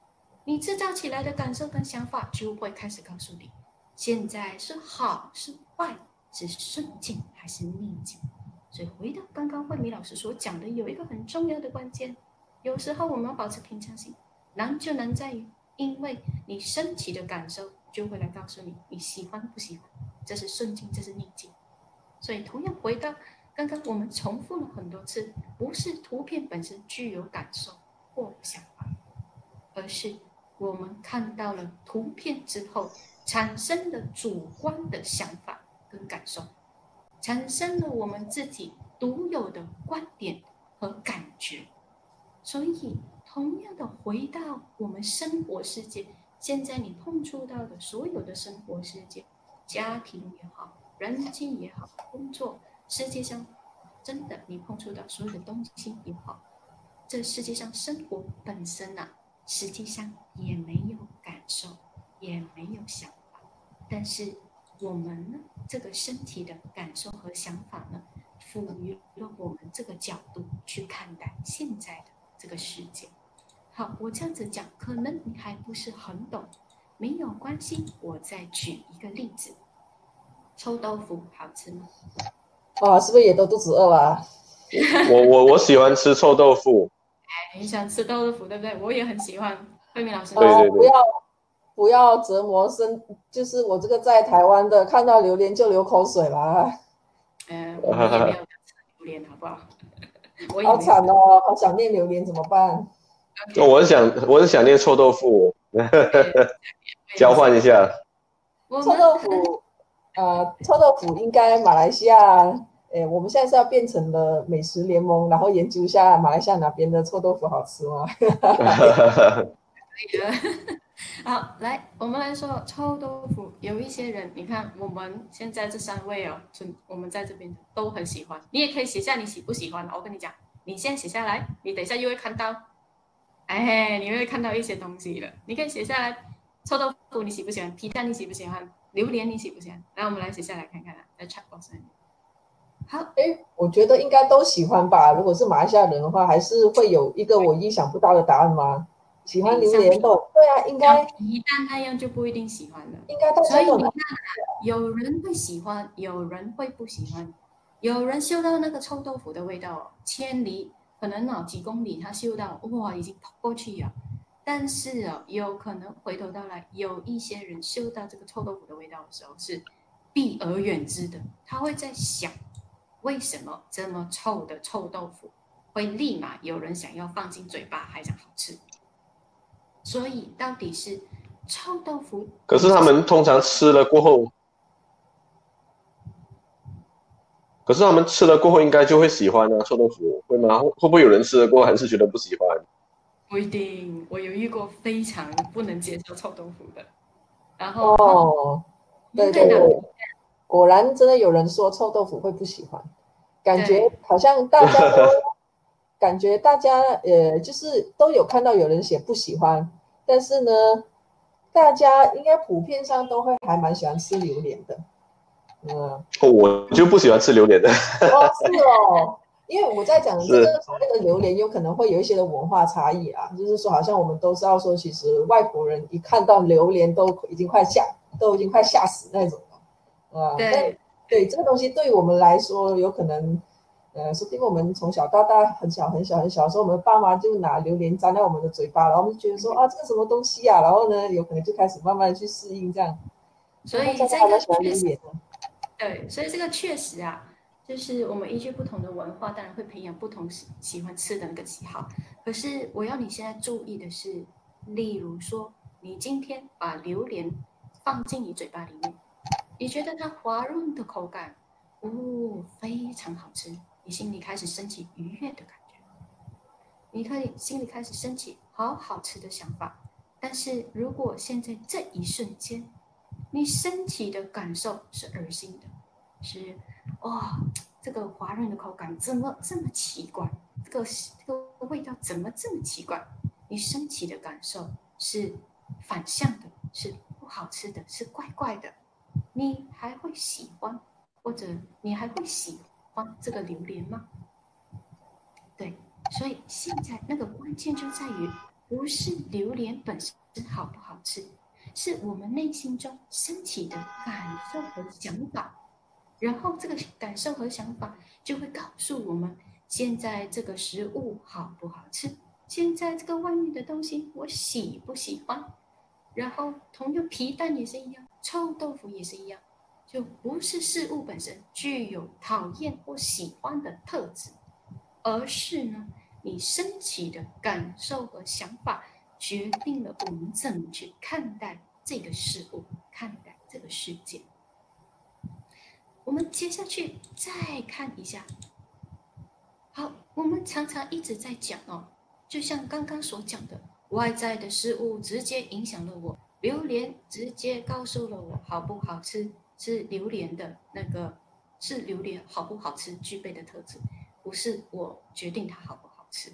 你制造起来的感受跟想法就会开始告诉你，现在是好是坏，是顺境还是逆境。所以回到刚刚慧敏老师所讲的，有一个很重要的关键，有时候我们要保持平常心，难就难在于，因为你升起的感受就会来告诉你你喜欢不喜欢。这是顺境，这是逆境，所以同样回到刚刚我们重复了很多次，不是图片本身具有感受或想法，而是我们看到了图片之后产生的主观的想法跟感受，产生了我们自己独有的观点和感觉。所以，同样的回到我们生活世界，现在你碰触到的所有的生活世界。家庭也好，人际也好，工作，世界上真的你碰触到所有的东西也好，这世界上生活本身啊，实际上也没有感受，也没有想法，但是我们呢，这个身体的感受和想法呢，赋予了我们这个角度去看待现在的这个世界。好，我这样子讲，可能你还不是很懂。没有关系，我再举一个例子，臭豆腐好吃吗？
啊，是不是也都肚子饿了？
我我我喜欢吃臭豆腐。
哎，你喜欢吃豆腐对不对？我也很喜欢。慧敏老师，
对对对，
不要不要折磨身，就是我这个在台湾的，看到榴莲就流口水啦。
嗯、呃，我们也没有吃榴莲，好不好？
好惨哦，好想念榴莲，怎么办
？Okay. 我很想，我很想念臭豆腐。交换一下，
臭豆腐，呃，臭豆腐应该马来西亚，诶，我们现在是要变成了美食联盟，然后研究一下马来西亚哪边的臭豆腐好吃吗？
可以的。好，来，我们来说臭豆腐。有一些人，你看我们现在这三位哦，我们在这边都很喜欢。你也可以写下你喜不喜欢。我跟你讲，你先写下来，你等一下又会看到。哎，你会看到一些东西了。你可以写下来，臭豆腐你喜不喜欢？皮蛋你喜不喜欢？榴莲你喜不喜欢？来，我们来写下来看看啊，在 chat box 里。
好，哎，我觉得应该都喜欢吧。如果是马来西亚人的话，还是会有一个我意想不到的答案吗？喜欢榴莲豆？对啊，应该。
一旦那样就不一定喜欢了。
应该都。
所以你看，有人会喜欢，有人会不喜欢，有人嗅到那个臭豆腐的味道，千里。可能啊，几公里他嗅到哇，已经跑过去了。但是哦，有可能回头到来，有一些人嗅到这个臭豆腐的味道的时候是避而远之的。他会在想，为什么这么臭的臭豆腐会立马有人想要放进嘴巴，还想好吃？所以到底是臭豆腐？
可是他们通常吃了过后。可是他们吃了过后，应该就会喜欢啊，臭豆腐会吗？会不会有人吃了过后还是觉得不喜欢？
不一定，我有遇过非常不能接受臭豆腐的。然后
哦，对对对，果然真的有人说臭豆腐会不喜欢，感觉好像大家都感觉大家呃，就是都有看到有人写不喜欢，但是呢，大家应该普遍上都会还蛮喜欢吃榴莲的。嗯，
我就不喜欢吃榴莲的。
哦，是哦，因为我在讲这个所谓的榴莲，有可能会有一些的文化差异啊。就是说，好像我们都知道说，其实外国人一看到榴莲都已经快吓，都已经快吓死那种了。啊，
对。
对这个东西，对于我们来说，有可能，呃，说不定我们从小到大很小很小很小的时候，我们的爸妈就拿榴莲粘在我们的嘴巴，然后我们就觉得说啊，这个什么东西啊？然后呢，有可能就开始慢慢去适应这样。
所以这个确实，对，所以这个确实啊。就是我们依据不同的文化，当然会培养不同喜喜欢吃的那个喜好。可是我要你现在注意的是，例如说，你今天把榴莲放进你嘴巴里面，你觉得它滑润的口感，哦，非常好吃，你心里开始升起愉悦的感觉，你可以心里开始升起好好吃的想法。但是如果现在这一瞬间，你身体的感受是恶心的，是。哇、哦，这个滑润的口感怎么这么奇怪？这个这个味道怎么这么奇怪？你身体的感受是反向的，是不好吃的，是怪怪的。你还会喜欢，或者你还会喜欢这个榴莲吗？对，所以现在那个关键就在于，不是榴莲本身好不好吃，是我们内心中升起的感受和想法。然后这个感受和想法就会告诉我们，现在这个食物好不好吃？现在这个外面的东西我喜不喜欢？然后同样皮蛋也是一样，臭豆腐也是一样，就不是事物本身具有讨厌或喜欢的特质，而是呢，你升起的感受和想法决定了我们怎么去看待这个事物，看待这个世界。我们接下去再看一下。好，我们常常一直在讲哦，就像刚刚所讲的，外在的事物直接影响了我，榴莲直接告诉了我好不好吃，是榴莲的那个，是榴莲好不好吃具备的特质，不是我决定它好不好吃。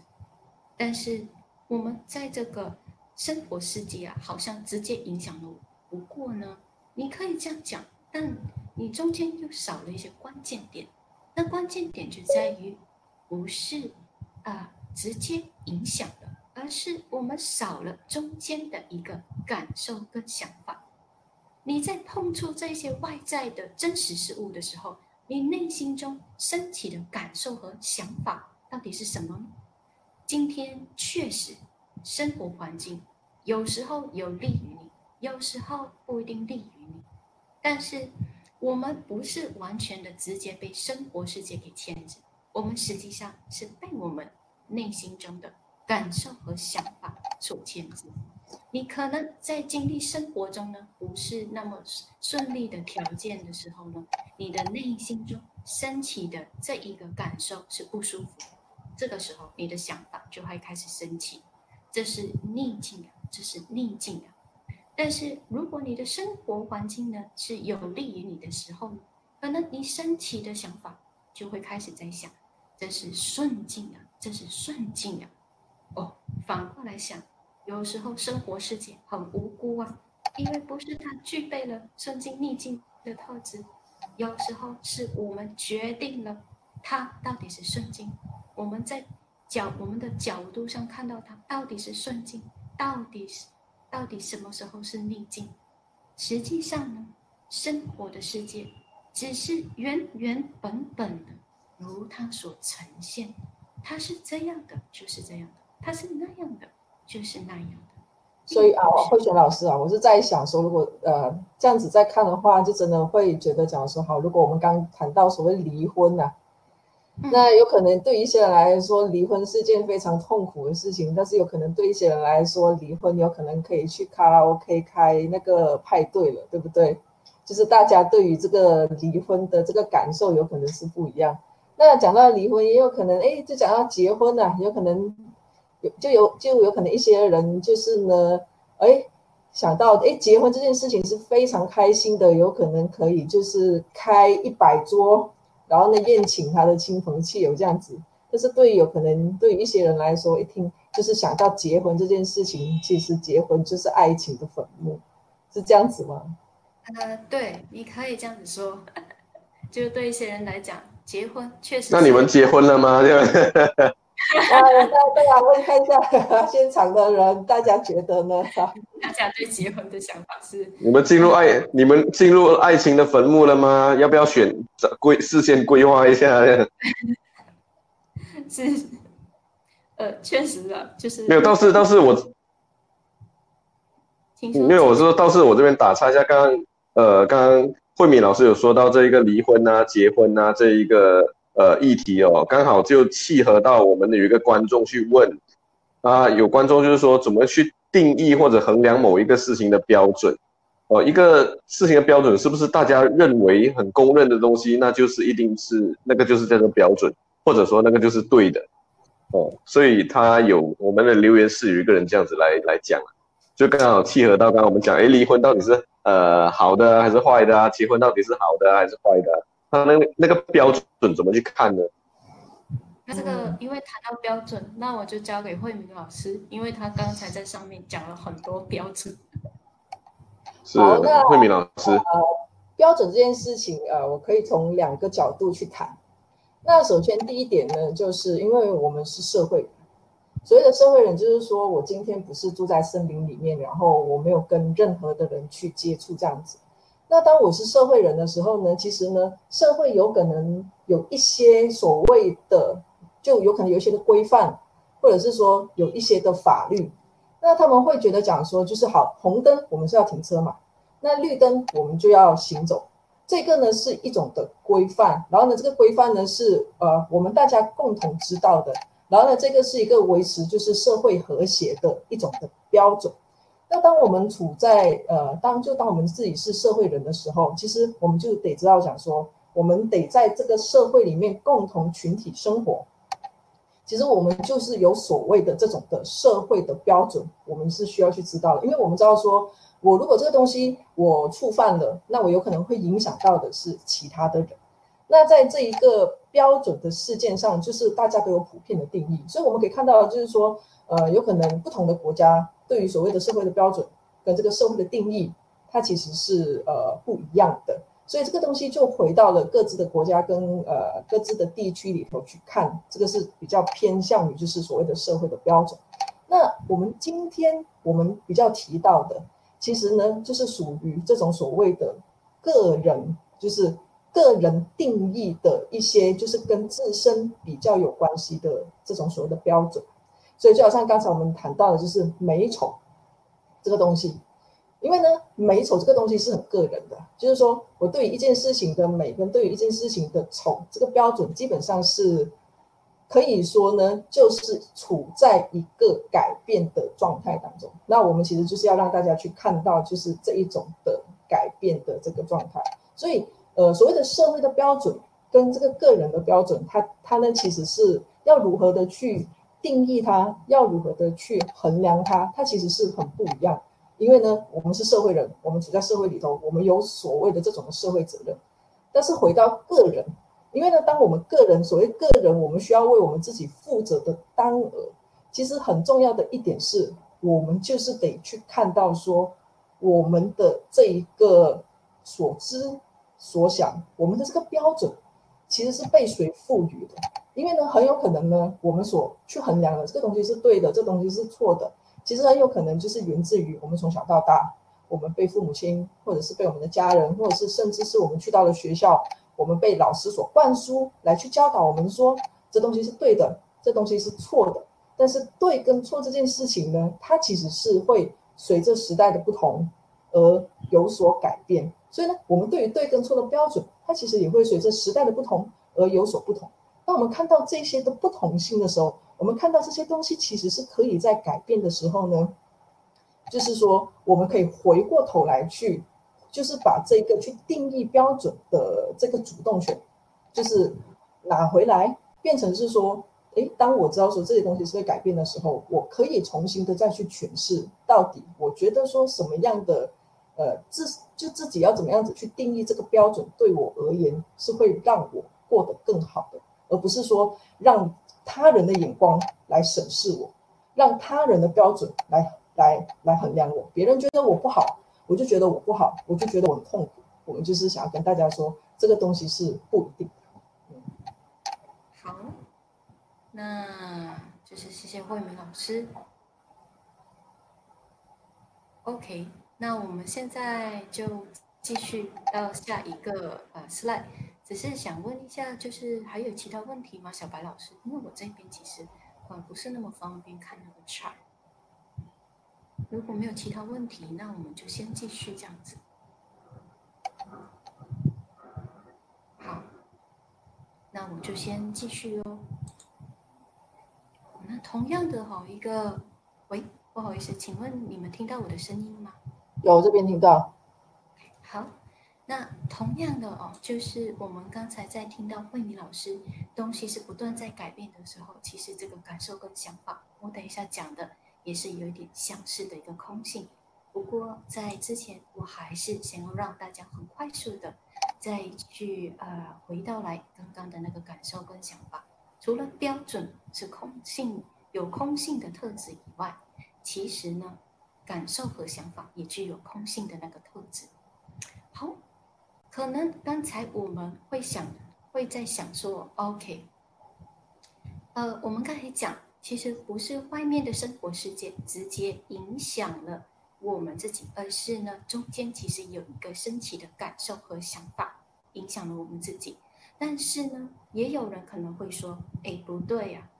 但是我们在这个生活世界啊，好像直接影响了我。不过呢，你可以这样讲，但。你中间又少了一些关键点，那关键点就在于，不是啊、直接影响的，而是我们少了中间的一个感受跟想法。你在碰触这些外在的真实事物的时候，你内心中升起的感受和想法到底是什么？今天确实生活环境有时候有利于你，有时候不一定利于你，但是。我们不是完全的直接被生活世界给牵制，我们实际上是被我们内心中的感受和想法所牵制。你可能在经历生活中呢，不是那么顺利的条件的时候呢，你的内心中升起的这一个感受是不舒服的，这个时候你的想法就会开始升起，这是逆境啊，这是逆境啊。但是，如果你的生活环境呢是有利于你的时候，可能你升起的想法就会开始在想，这是顺境啊，这是顺境啊。哦，反过来想，有时候生活世界很无辜啊，因为不是它具备了顺境逆境的特质，有时候是我们决定了它到底是顺境，我们在角我们的角度上看到它到底是顺境，到底是。到底什么时候是逆境？实际上呢，生活的世界只是原原本本的，如它所呈现，它是这样的，就是这样的；它是那样的，就是那样的。
所以啊，慧璇老师啊，我是在想说，如果呃这样子再看的话，就真的会觉得，假如说好，如果我们刚谈到所谓离婚呐、啊。那有可能对一些人来说，离婚是件非常痛苦的事情，但是有可能对一些人来说，离婚有可能可以去卡拉 OK 开那个派对了，对不对？就是大家对于这个离婚的这个感受有可能是不一样。那讲到离婚，也有可能，哎，就讲到结婚了，有可能有就有就有可能一些人就是呢，哎，想到哎结婚这件事情是非常开心的，有可能可以就是开一百桌。然后呢，宴请他的亲朋戚友这样子，但是对于有可能对于一些人来说，一听就是想到结婚这件事情，其实结婚就是爱情的坟墓，是这样子吗？
呃，对，你可以这样子说，就是对一些人来讲，结婚确实。
那你们结婚了吗？
啊，大家问看一下现场的人，大家觉得呢？
大家对结婚的想法是？
你们进入爱，你们进入爱情的坟墓了吗？要不要选规事先规划一下？
是，呃，确实啊，就是
没有，倒是倒是我，没有，我说倒是我这边打岔一下，刚刚呃，刚刚慧敏老师有说到这一个离婚啊、结婚啊这一个。呃，议题哦，刚好就契合到我们的有一个观众去问啊，有观众就是说，怎么去定义或者衡量某一个事情的标准？哦，一个事情的标准是不是大家认为很公认的东西，那就是一定是那个就是叫做标准，或者说那个就是对的哦。所以他有我们的留言是有一个人这样子来来讲，就刚好契合到刚刚我们讲，哎，离婚到底是呃好的还是坏的啊？结婚到底是好的还是坏的？他那个那个标准怎么去看呢？
那这个因为谈到标准，那我就交给慧敏老师，因为他刚才在上面讲了很多标准。
是慧敏老师。呃，
标准这件事情，呃，我可以从两个角度去谈。那首先第一点呢，就是因为我们是社会人，所谓的社会人，就是说我今天不是住在森林里面，然后我没有跟任何的人去接触这样子。那当我是社会人的时候呢，其实呢，社会有可能有一些所谓的，就有可能有一些的规范，或者是说有一些的法律。那他们会觉得讲说，就是好，红灯我们是要停车嘛，那绿灯我们就要行走。这个呢是一种的规范，然后呢，这个规范呢是呃我们大家共同知道的，然后呢，这个是一个维持就是社会和谐的一种的标准。那当我们处在呃，当就当我们自己是社会人的时候，其实我们就得知道讲说，我们得在这个社会里面共同群体生活。其实我们就是有所谓的这种的社会的标准，我们是需要去知道的，因为我们知道说，我如果这个东西我触犯了，那我有可能会影响到的是其他的人。那在这一个标准的事件上，就是大家都有普遍的定义，所以我们可以看到，就是说，呃，有可能不同的国家。对于所谓的社会的标准跟这个社会的定义，它其实是呃不一样的，所以这个东西就回到了各自的国家跟呃各自的地区里头去看，这个是比较偏向于就是所谓的社会的标准。那我们今天我们比较提到的，其实呢就是属于这种所谓的个人，就是个人定义的一些，就是跟自身比较有关系的这种所谓的标准。所以就好像刚才我们谈到的，就是美丑这个东西，因为呢，美丑这个东西是很个人的，就是说我对于一件事情的美跟对于一件事情的丑这个标准，基本上是可以说呢，就是处在一个改变的状态当中。那我们其实就是要让大家去看到，就是这一种的改变的这个状态。所以，呃，所谓的社会的标准跟这个个人的标准，它它呢，其实是要如何的去。定义它要如何的去衡量它，它其实是很不一样。因为呢，我们是社会人，我们处在社会里头，我们有所谓的这种社会责任。但是回到个人，因为呢，当我们个人所谓个人，我们需要为我们自己负责的单额，其实很重要的一点是，我们就是得去看到说，我们的这一个所知所想，我们的这个标准，其实是被谁赋予的？因为呢，很有可能呢，我们所去衡量的这个东西是对的，这东西是错的。其实很有可能就是源自于我们从小到大，我们被父母亲，或者是被我们的家人，或者是甚至是我们去到了学校，我们被老师所灌输来去教导我们说，这东西是对的，这东西是错的。但是对跟错这件事情呢，它其实是会随着时代的不同而有所改变。所以呢，我们对于对跟错的标准，它其实也会随着时代的不同而有所不同。当我们看到这些的不同性的时候，我们看到这些东西其实是可以在改变的时候呢，就是说我们可以回过头来去，就是把这个去定义标准的这个主动权，就是拿回来，变成是说，诶，当我知道说这些东西是会改变的时候，我可以重新的再去诠释，到底我觉得说什么样的，呃，自就自己要怎么样子去定义这个标准，对我而言是会让我过得更好的。而不是说让他人的眼光来审视我，让他人的标准来来来衡量我。别人觉得我不好，我就觉得我不好，我就觉得我很痛苦。我们就是想要跟大家说，这个东西是不一定的。
好，那就是谢谢慧敏老师。OK，那我们现在就继续到下一个呃 slide。只是想问一下，就是还有其他问题吗，小白老师？因为我这边其实呃不是那么方便看那个 chart。如果没有其他问题，那我们就先继续这样子。好，那我就先继续哦。那同样的哈，一个，喂，不好意思，请问你们听到我的声音吗？
有，这边听到。
好，那同样的哦，就是我们刚才在听到慧敏老师东西是不断在改变的时候，其实这个感受跟想法，我等一下讲的也是有一点相似的一个空性。不过在之前，我还是想要让大家很快速的再去呃回到来刚刚的那个感受跟想法。除了标准是空性，有空性的特质以外，其实呢，感受和想法也具有空性的那个特质。好，可能刚才我们会想，会在想说，OK，呃，我们刚才讲，其实不是外面的生活世界直接影响了我们自己，而是呢，中间其实有一个升起的感受和想法影响了我们自己。但是呢，也有人可能会说：“哎，不对呀，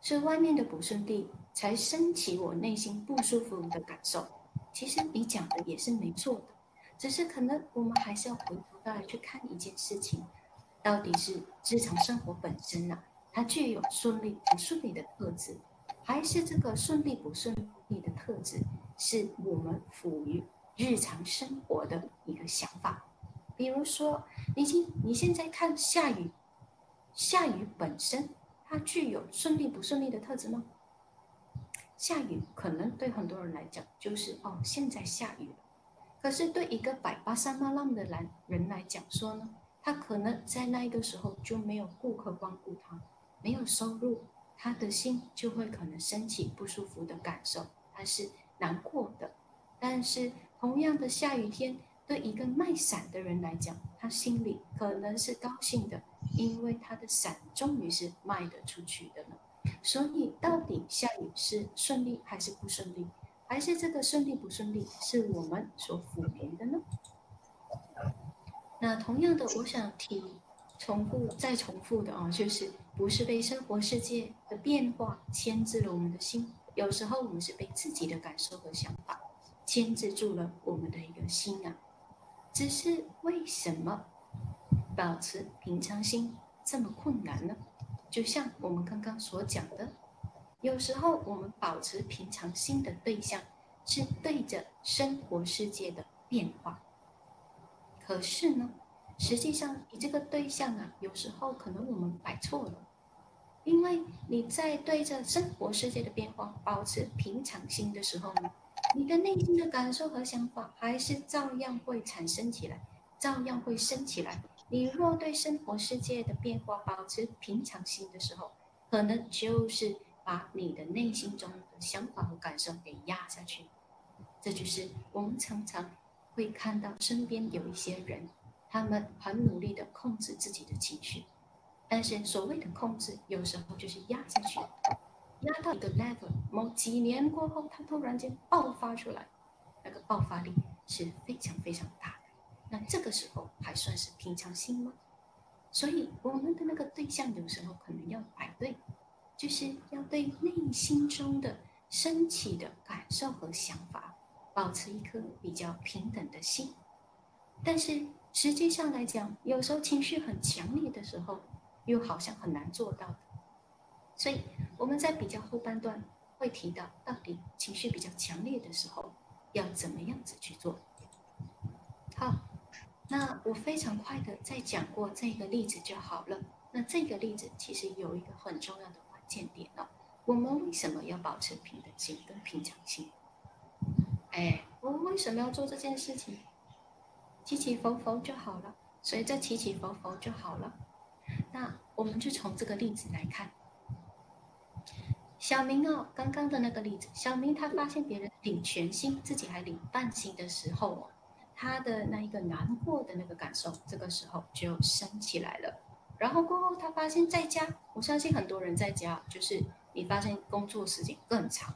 是外面的不顺利才升起我内心不舒服的感受。”其实你讲的也是没错的，只是可能我们还是要回头再来去看一件事情，到底是日常生活本身呢，它具有顺利不顺利的特质，还是这个顺利不顺利的特质是我们赋予日常生活的一个想法？比如说，你今你现在看下雨，下雨本身它具有顺利不顺利的特质吗？下雨可能对很多人来讲就是哦，现在下雨了。可是对一个百八三八浪的男人来讲说呢，他可能在那一个时候就没有顾客光顾他，没有收入，他的心就会可能升起不舒服的感受，他是难过的。但是同样的下雨天。对一个卖伞的人来讲，他心里可能是高兴的，因为他的伞终于是卖得出去的了。所以，到底下雨是顺利还是不顺利，还是这个顺利不顺利是我们所赋予的呢？那同样的，我想提重复再重复的啊，就是不是被生活世界的变化牵制了我们的心，有时候我们是被自己的感受和想法牵制住了我们的一个心啊。只是为什么保持平常心这么困难呢？就像我们刚刚所讲的，有时候我们保持平常心的对象是对着生活世界的变化，可是呢，实际上你这个对象啊，有时候可能我们摆错了，因为你在对着生活世界的变化保持平常心的时候呢。你的内心的感受和想法还是照样会产生起来，照样会升起来。你若对生活世界的变化保持平常心的时候，可能就是把你的内心中的想法和感受给压下去。这就是我们常常会看到身边有一些人，他们很努力的控制自己的情绪，但是所谓的控制，有时候就是压下去。压到一个 level，某几年过后，它突然间爆发出来，那个爆发力是非常非常大的。那这个时候还算是平常心吗？所以我们的那个对象有时候可能要摆对，就是要对内心中的升起的感受和想法，保持一颗比较平等的心。但是实际上来讲，有时候情绪很强烈的时候，又好像很难做到的。所以我们在比较后半段会提到，到底情绪比较强烈的时候要怎么样子去做。好，那我非常快的再讲过这个例子就好了。那这个例子其实有一个很重要的关键点哦，我们为什么要保持平等心跟平常心？哎，我们为什么要做这件事情？起起伏伏就好了，随着起起伏伏就好了。那我们就从这个例子来看。小明哦，刚刚的那个例子，小明他发现别人领全薪，自己还领半薪的时候哦，他的那一个难过的那个感受，这个时候就升起来了。然后过后他发现在家，我相信很多人在家就是你发现工作时间更长，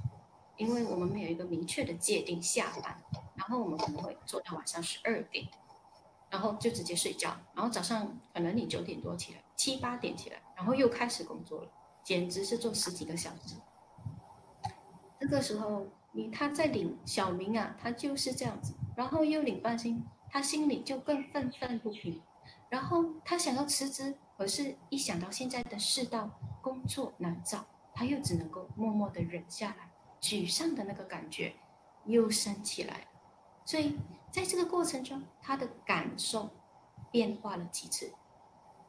因为我们没有一个明确的界定下班，然后我们可能会做到晚上十二点，然后就直接睡觉，然后早上可能你九点多起来，七八点起来，然后又开始工作了，简直是做十几个小时。这个时候你他在领小明啊，他就是这样子，然后又领半薪，他心里就更愤愤不平，然后他想要辞职。可是，一想到现在的世道，工作难找，他又只能够默默的忍下来，沮丧的那个感觉又升起来。所以，在这个过程中，他的感受变化了几次，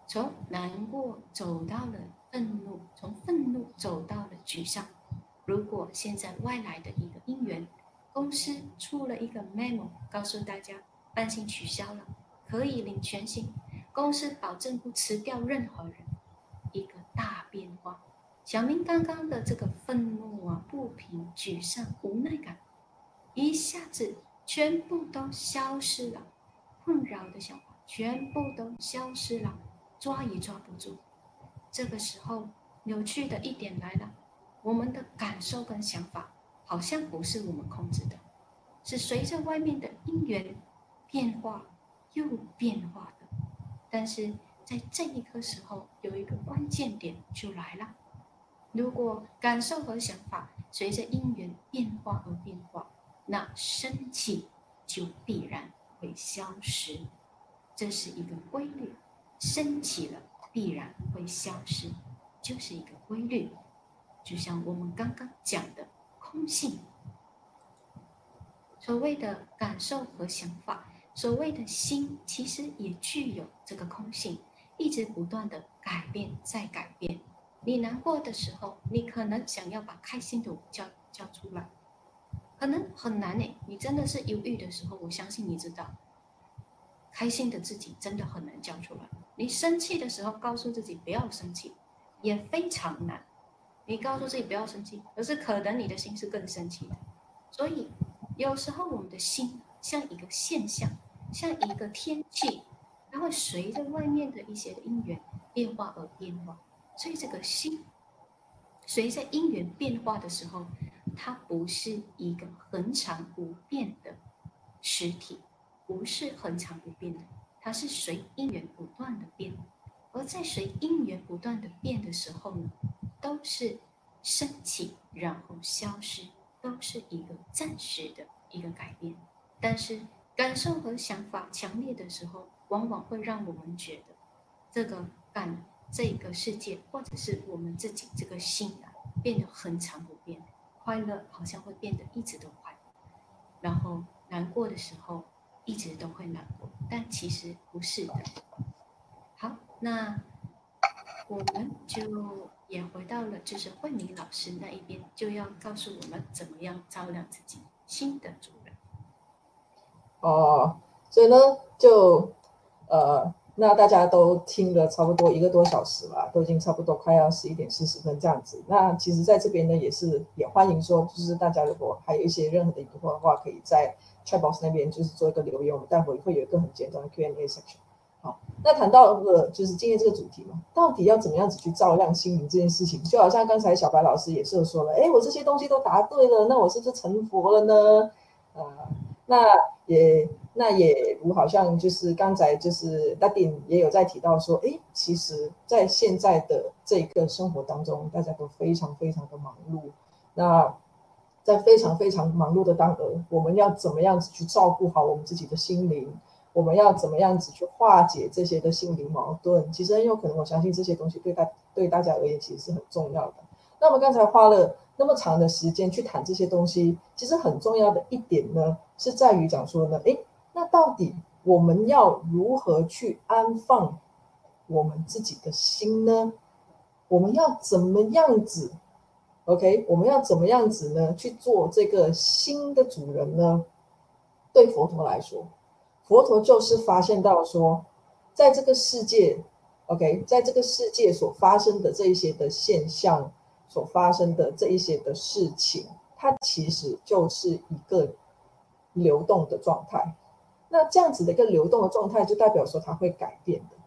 从难过走到了愤怒，从愤怒走到了沮丧。如果现在外来的一个因缘，公司出了一个 memo，告诉大家半薪取消了，可以领全薪。公司保证不辞掉任何人，一个大变化。小明刚刚的这个愤怒啊、不平、沮丧、无奈感，一下子全部都消失了，困扰的想法全部都消失了，抓也抓不住。这个时候，有趣的一点来了，我们的感受跟想法好像不是我们控制的，是随着外面的因缘变化又变化的。但是在这一刻时候，有一个关键点就来了。如果感受和想法随着因缘变化而变化，那生气就必然会消失。这是一个规律，生气了必然会消失，就是一个规律。就像我们刚刚讲的空性，所谓的感受和想法。所谓的心，其实也具有这个空性，一直不断的改变，再改变。你难过的时候，你可能想要把开心的叫叫出来，可能很难呢。你真的是忧郁的时候，我相信你知道，开心的自己真的很难叫出来。你生气的时候，告诉自己不要生气，也非常难。你告诉自己不要生气，可是可能你的心是更生气的。所以有时候我们的心。像一个现象，像一个天气，它会随着外面的一些因缘变化而变化。所以这个心，随着因缘变化的时候，它不是一个恒常不变的实体，不是恒常不变的，它是随因缘不断的变。而在随因缘不断的变的时候呢，都是升起然后消失，都是一个暂时的一个改变。但是感受和想法强烈的时候，往往会让我们觉得，这个感这个世界，或者是我们自己这个心啊，变得恒常不变。快乐好像会变得一直都快，然后难过的时候一直都会难过，但其实不是的。好，那我们就也回到了就是慧敏老师那一边，就要告诉我们怎么样照亮自己新的主人。
哦，所以呢，就呃，那大家都听了差不多一个多小时了，都已经差不多快要十一点四十分这样子。那其实，在这边呢，也是也欢迎说，就是大家如果还有一些任何的疑惑的话，可以在 chat box 那边就是做一个留言，我们待会会有一个很简单的 Q&A section。好，那谈到了就是今天这个主题嘛，到底要怎么样子去照亮心灵这件事情，就好像刚才小白老师也是说了，哎，我这些东西都答对了，那我是不是成佛了呢？呃。那也那也如好像就是刚才就是大丁也有在提到说，哎，其实，在现在的这个生活当中，大家都非常非常的忙碌。那在非常非常忙碌的当儿，我们要怎么样子去照顾好我们自己的心灵？我们要怎么样子去化解这些的心灵矛盾？其实很有可能，我相信这些东西对大对大家而言，其实是很重要的。那我们刚才花了那么长的时间去谈这些东西，其实很重要的一点呢，是在于讲说呢，诶，那到底我们要如何去安放我们自己的心呢？我们要怎么样子？OK，我们要怎么样子呢？去做这个心的主人呢？对佛陀来说，佛陀就是发现到说，在这个世界，OK，在这个世界所发生的这一些的现象。所发生的这一些的事情，它其实就是一个流动的状态。那这样子的一个流动的状态，就代表说它会改变的。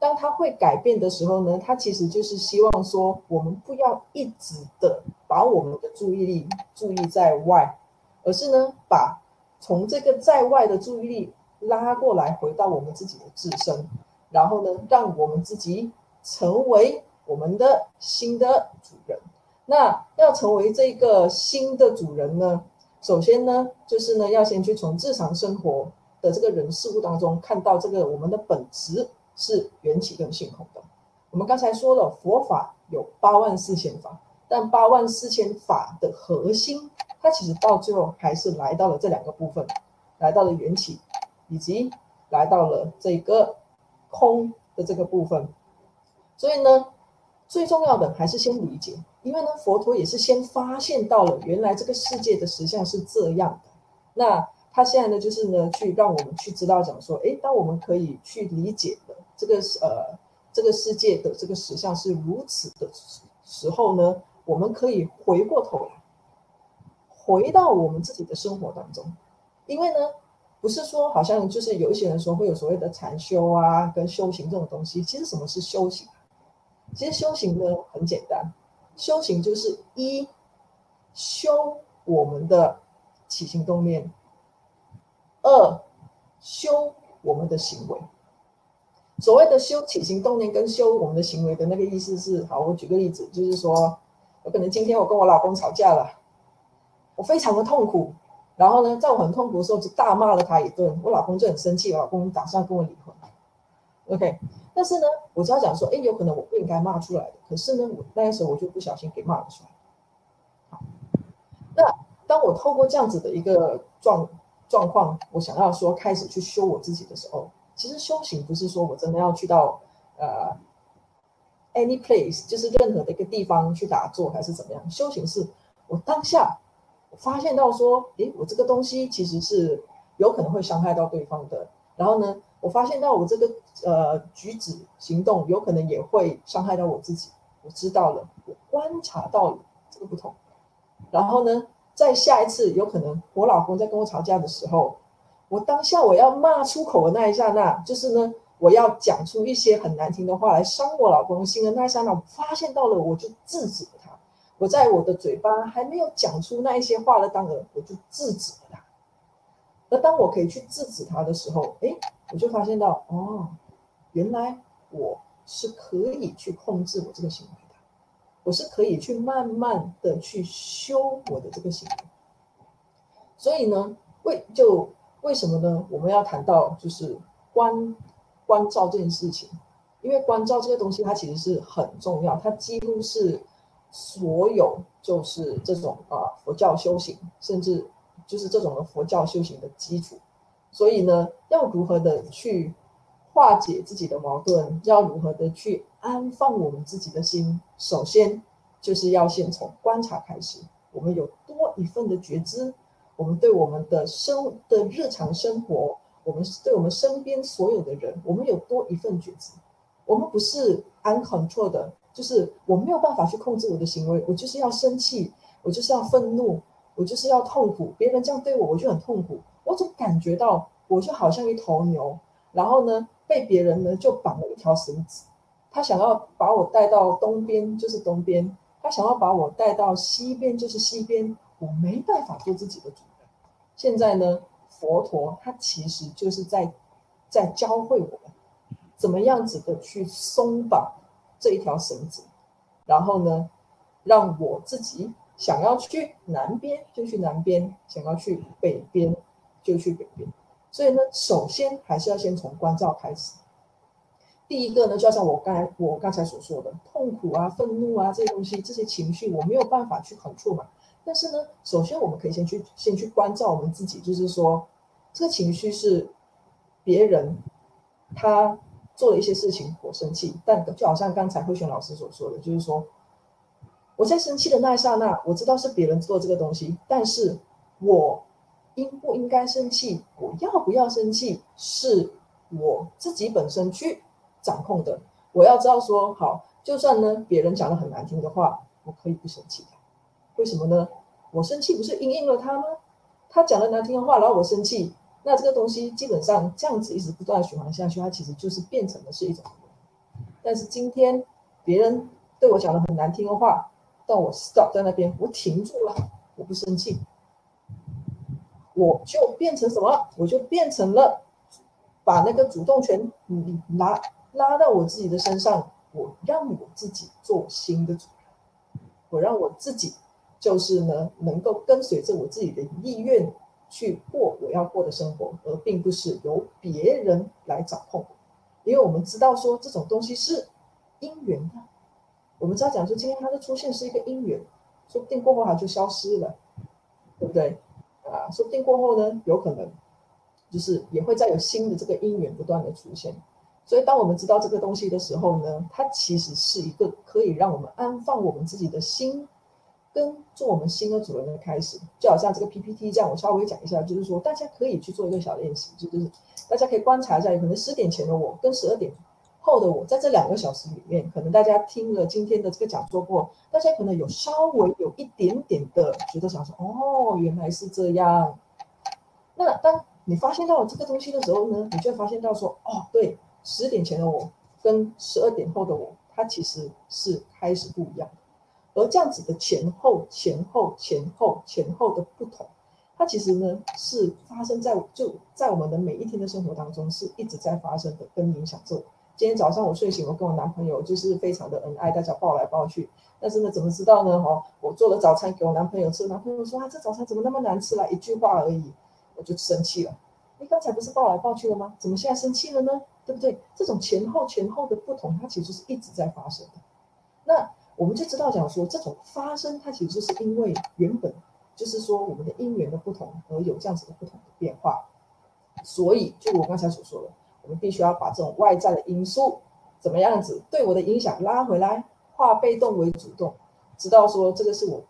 当它会改变的时候呢，它其实就是希望说，我们不要一直的把我们的注意力注意在外，而是呢，把从这个在外的注意力拉过来，回到我们自己的自身，然后呢，让我们自己成为我们的新的主人。那要成为这个新的主人呢，首先呢，就是呢，要先去从日常生活的这个人事物当中看到这个我们的本质是缘起跟性空的。我们刚才说了，佛法有八万四千法，但八万四千法的核心，它其实到最后还是来到了这两个部分，来到了缘起，以及来到了这个空的这个部分。所以呢，最重要的还是先理解。因为呢，佛陀也是先发现到了原来这个世界的实相是这样的。那他现在呢，就是呢，去让我们去知道讲说，诶，当我们可以去理解的这个呃这个世界的这个实相是如此的时时候呢，我们可以回过头来，回到我们自己的生活当中。因为呢，不是说好像就是有一些人说会有所谓的禅修啊跟修行这种东西。其实什么是修行？其实修行呢很简单。修行就是一修我们的起心动念，二修我们的行为。所谓的修起心动念跟修我们的行为的那个意思是，好，我举个例子，就是说，有可能今天我跟我老公吵架了，我非常的痛苦，然后呢，在我很痛苦的时候就大骂了他一顿，我老公就很生气，我老公打算跟我离婚。OK。但是呢，我只要讲说，哎，有可能我不应该骂出来的，可是呢，我那个时候我就不小心给骂了出来。好，那当我透过这样子的一个状状况，我想要说开始去修我自己的时候，其实修行不是说我真的要去到呃 any place，就是任何的一个地方去打坐还是怎么样？修行是我当下发现到说，诶，我这个东西其实是有可能会伤害到对方的，然后呢，我发现到我这个呃举止行动有可能也会伤害到我自己，我知道了，我观察到了这个不同，然后呢，在下一次有可能我老公在跟我吵架的时候，我当下我要骂出口的那一刹那，就是呢，我要讲出一些很难听的话来伤我老公心的那一刹那，我发现到了，我就制止了。我在我的嘴巴还没有讲出那一些话的当儿，我就制止了他。而当我可以去制止他的时候，诶。我就发现到，哦，原来我是可以去控制我这个行为的，我是可以去慢慢的去修我的这个行为。所以呢，为就为什么呢？我们要谈到就是关关照这件事情，因为关照这个东西它其实是很重要，它几乎是所有就是这种啊佛教修行，甚至就是这种的佛教修行的基础。所以呢，要如何的去化解自己的矛盾，要如何的去安放我们自己的心，首先就是要先从观察开始。我们有多一份的觉知，我们对我们的生的日常生活，我们对我们身边所有的人，我们有多一份觉知。我们不是 uncontrolled 的，就是我没有办法去控制我的行为，我就是要生气，我就是要愤怒，我就是要痛苦。别人这样对我，我就很痛苦。我总感觉到，我就好像一头牛，然后呢，被别人呢就绑了一条绳子，他想要把我带到东边就是东边，他想要把我带到西边就是西边，我没办法做自己的主人。现在呢，佛陀他其实就是在在教会我们，怎么样子的去松绑这一条绳子，然后呢，让我自己想要去南边就去南边，想要去北边。就去北边，所以呢，首先还是要先从关照开始。第一个呢，就像我刚才我刚才所说的，痛苦啊、愤怒啊这些东西，这些情绪我没有办法去控制嘛。但是呢，首先我们可以先去先去关照我们自己，就是说，这个情绪是别人他做了一些事情，我生气。但就好像刚才慧璇老师所说的，就是说，我在生气的那一刹那，我知道是别人做这个东西，但是我。应不应该生气？我要不要生气？是我自己本身去掌控的。我要知道说，好，就算呢别人讲了很难听的话，我可以不生气。为什么呢？我生气不是因应了他吗？他讲了难听的话，然后我生气，那这个东西基本上这样子一直不断的循环下去，它其实就是变成的是一种但是今天别人对我讲了很难听的话，但我 stop 在那边，我停住了，我不生气，我就变成什么？我就变成了把那个主动权你拉拉到我自己的身上，我让我自己做新的主人，我让我自己就是呢，能够跟随着我自己的意愿去过我要过的生活，而并不是由别人来掌控。因为我们知道说这种东西是因缘的，我们知道讲说今天它的出现是一个因缘，说不定过后它就消失了，对不对？啊，说不定过后呢，有可能就是也会再有新的这个因缘不断的出现。所以当我们知道这个东西的时候呢，它其实是一个可以让我们安放我们自己的心，跟做我们新的主人的开始。就好像这个 PPT 这样，我稍微讲一下，就是说大家可以去做一个小练习，就是。大家可以观察一下，有可能十点前的我跟十二点后的我，在这两个小时里面，可能大家听了今天的这个讲座过，大家可能有稍微有一点点的觉得想说，哦，原来是这样。那当你发现到这个东西的时候呢，你就会发现到说，哦，对，十点前的我跟十二点后的我，它其实是开始不一样。而这样子的前后、前后、前后、前后的不同。它其实呢是发生在就在我们的每一天的生活当中，是一直在发生的，跟影响着。今天早上我睡醒，我跟我男朋友就是非常的恩爱，大家抱来抱去。但是呢，怎么知道呢？哦，我做了早餐给我男朋友吃，男朋友说啊，这早餐怎么那么难吃了？一句话而已，我就生气了。你刚才不是抱来抱去了吗？怎么现在生气了呢？对不对？这种前后前后的不同，它其实是一直在发生的。那我们就知道讲说，这种发生，它其实就是因为原本。就是说，我们的因缘的不同而有这样子的不同的变化，所以就我刚才所说的，我们必须要把这种外在的因素怎么样子对我的影响拉回来，化被动为主动，知道说这个是我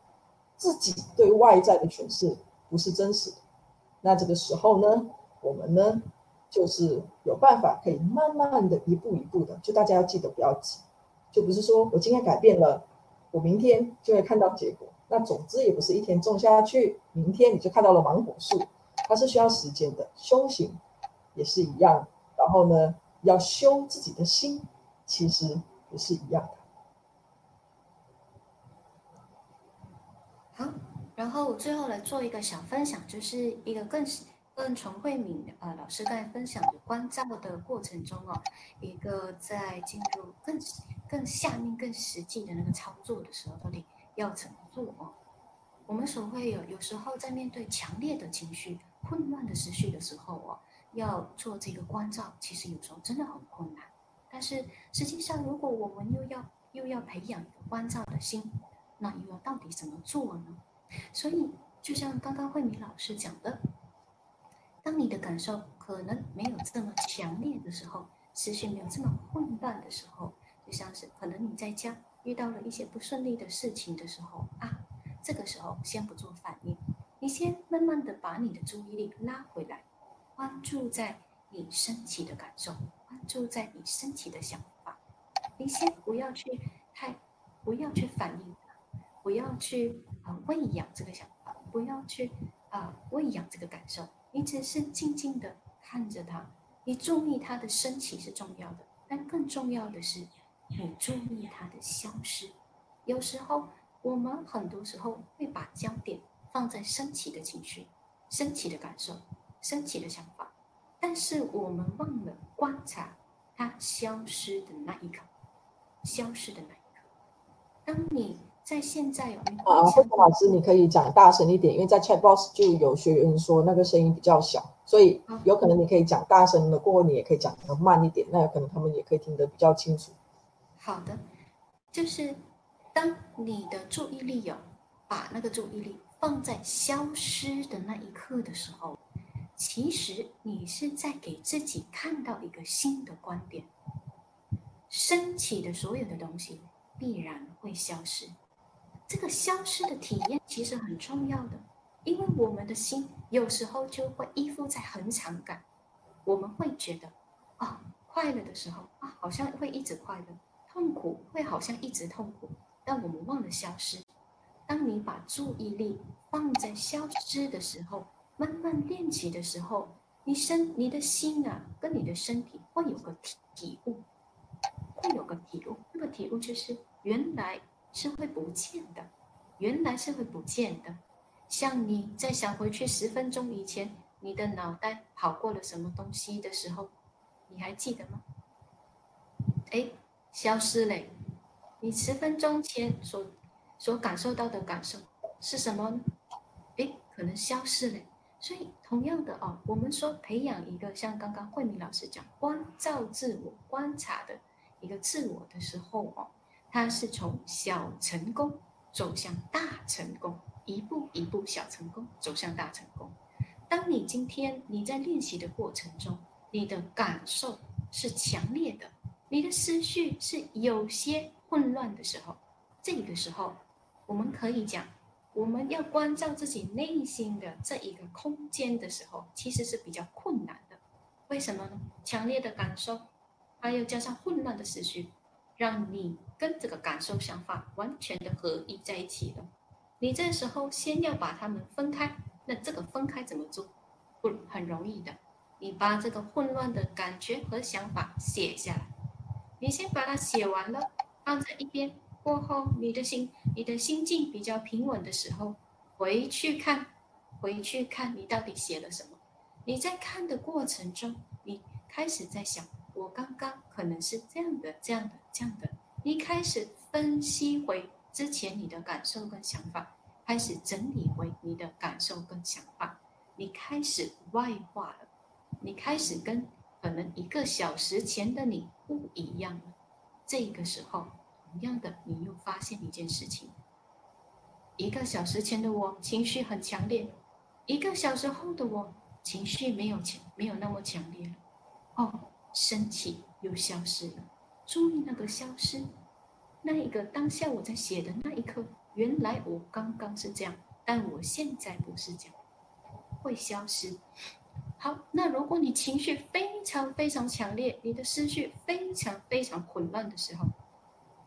自己对外在的诠释，不是真实的。那这个时候呢，我们呢就是有办法可以慢慢的一步一步的，就大家要记得不要急，就不是说我今天改变了，我明天就会看到结果。那种子也不是一天种下去，明天你就看到了芒果树，它是需要时间的。修行也是一样，然后呢，要修自己的心，其实也是一样的。
好，然后我最后来做一个小分享，就是一个更更从慧敏呃老师刚才分享的观照的过程中哦，一个在进入更更下面更实际的那个操作的时候，到底。要怎么做哦？我们所会有有时候在面对强烈的情绪、混乱的思绪的时候哦，要做这个关照，其实有时候真的很困难。但是实际上，如果我们又要又要培养一个关照的心，那又要到底怎么做呢？所以，就像刚刚慧敏老师讲的，当你的感受可能没有这么强烈的时候，思绪没有这么混乱的时候，像是可能你在家。遇到了一些不顺利的事情的时候啊，这个时候先不做反应，你先慢慢的把你的注意力拉回来，关注在你身体的感受，关注在你身体的想法，你先不要去太，不要去反应，不要去啊、喂养这个想法，不要去啊、喂养这个感受，你只是静静的看着它，你注意它的升起是重要的，但更重要的是。你注意它的消失。有时候，我们很多时候会把焦点放在升起的情绪、升起的感受、升起的想法，但是我们忘了观察它消失的那一刻。消失的那一刻。当你在现在有
啊，慧敏老师，你可以讲大声一点，因为在 chat box 就有学员说那个声音比较小，所以有可能你可以讲大声的，过后你也可以讲的慢一点，那有可能他们也可以听得比较清楚。
好的，就是当你的注意力有把那个注意力放在消失的那一刻的时候，其实你是在给自己看到一个新的观点。升起的所有的东西必然会消失，这个消失的体验其实很重要的，因为我们的心有时候就会依附在恒常感，我们会觉得啊、哦，快乐的时候啊，好像会一直快乐。痛苦会好像一直痛苦，但我们忘了消失。当你把注意力放在消失的时候，慢慢练习的时候，你身、你的心啊，跟你的身体会有个体悟，会有个体悟，那个体悟就是原来是会不见的，原来是会不见的。像你再想回去十分钟以前，你的脑袋跑过了什么东西的时候，你还记得吗？哎，消失嘞！你十分钟前所所感受到的感受是什么呢？哎，可能消失了。所以同样的哦，我们说培养一个像刚刚慧敏老师讲关照自我、观察的一个自我的时候哦，它是从小成功走向大成功。一步一步小成功走向大成功。当你今天你在练习的过程中，你的感受是强烈的，你的思绪是有些混乱的时候，这个时候我们可以讲，我们要关照自己内心的这一个空间的时候，其实是比较困难的。为什么呢？强烈的感受，还有加上混乱的思绪，让你跟这个感受想法完全的合一在一起了。你这时候先要把它们分开，那这个分开怎么做？不很容易的，你把这个混乱的感觉和想法写下来，你先把它写完了，放在一边。过后，你的心，你的心境比较平稳的时候，回去看，回去看你到底写了什么。你在看的过程中，你开始在想，我刚刚可能是这样的，这样的，这样的。你开始分析回。之前你的感受跟想法开始整理回你的感受跟想法，你开始外化了，你开始跟可能一个小时前的你不一样了。这个时候，同样的，你又发现一件事情：一个小时前的我情绪很强烈，一个小时后的我情绪没有强，没有那么强烈了。哦，生气又消失了。注意那个消失。那一个当下我在写的那一刻，原来我刚刚是这样，但我现在不是这样，会消失。好，那如果你情绪非常非常强烈，你的思绪非常非常混乱的时候，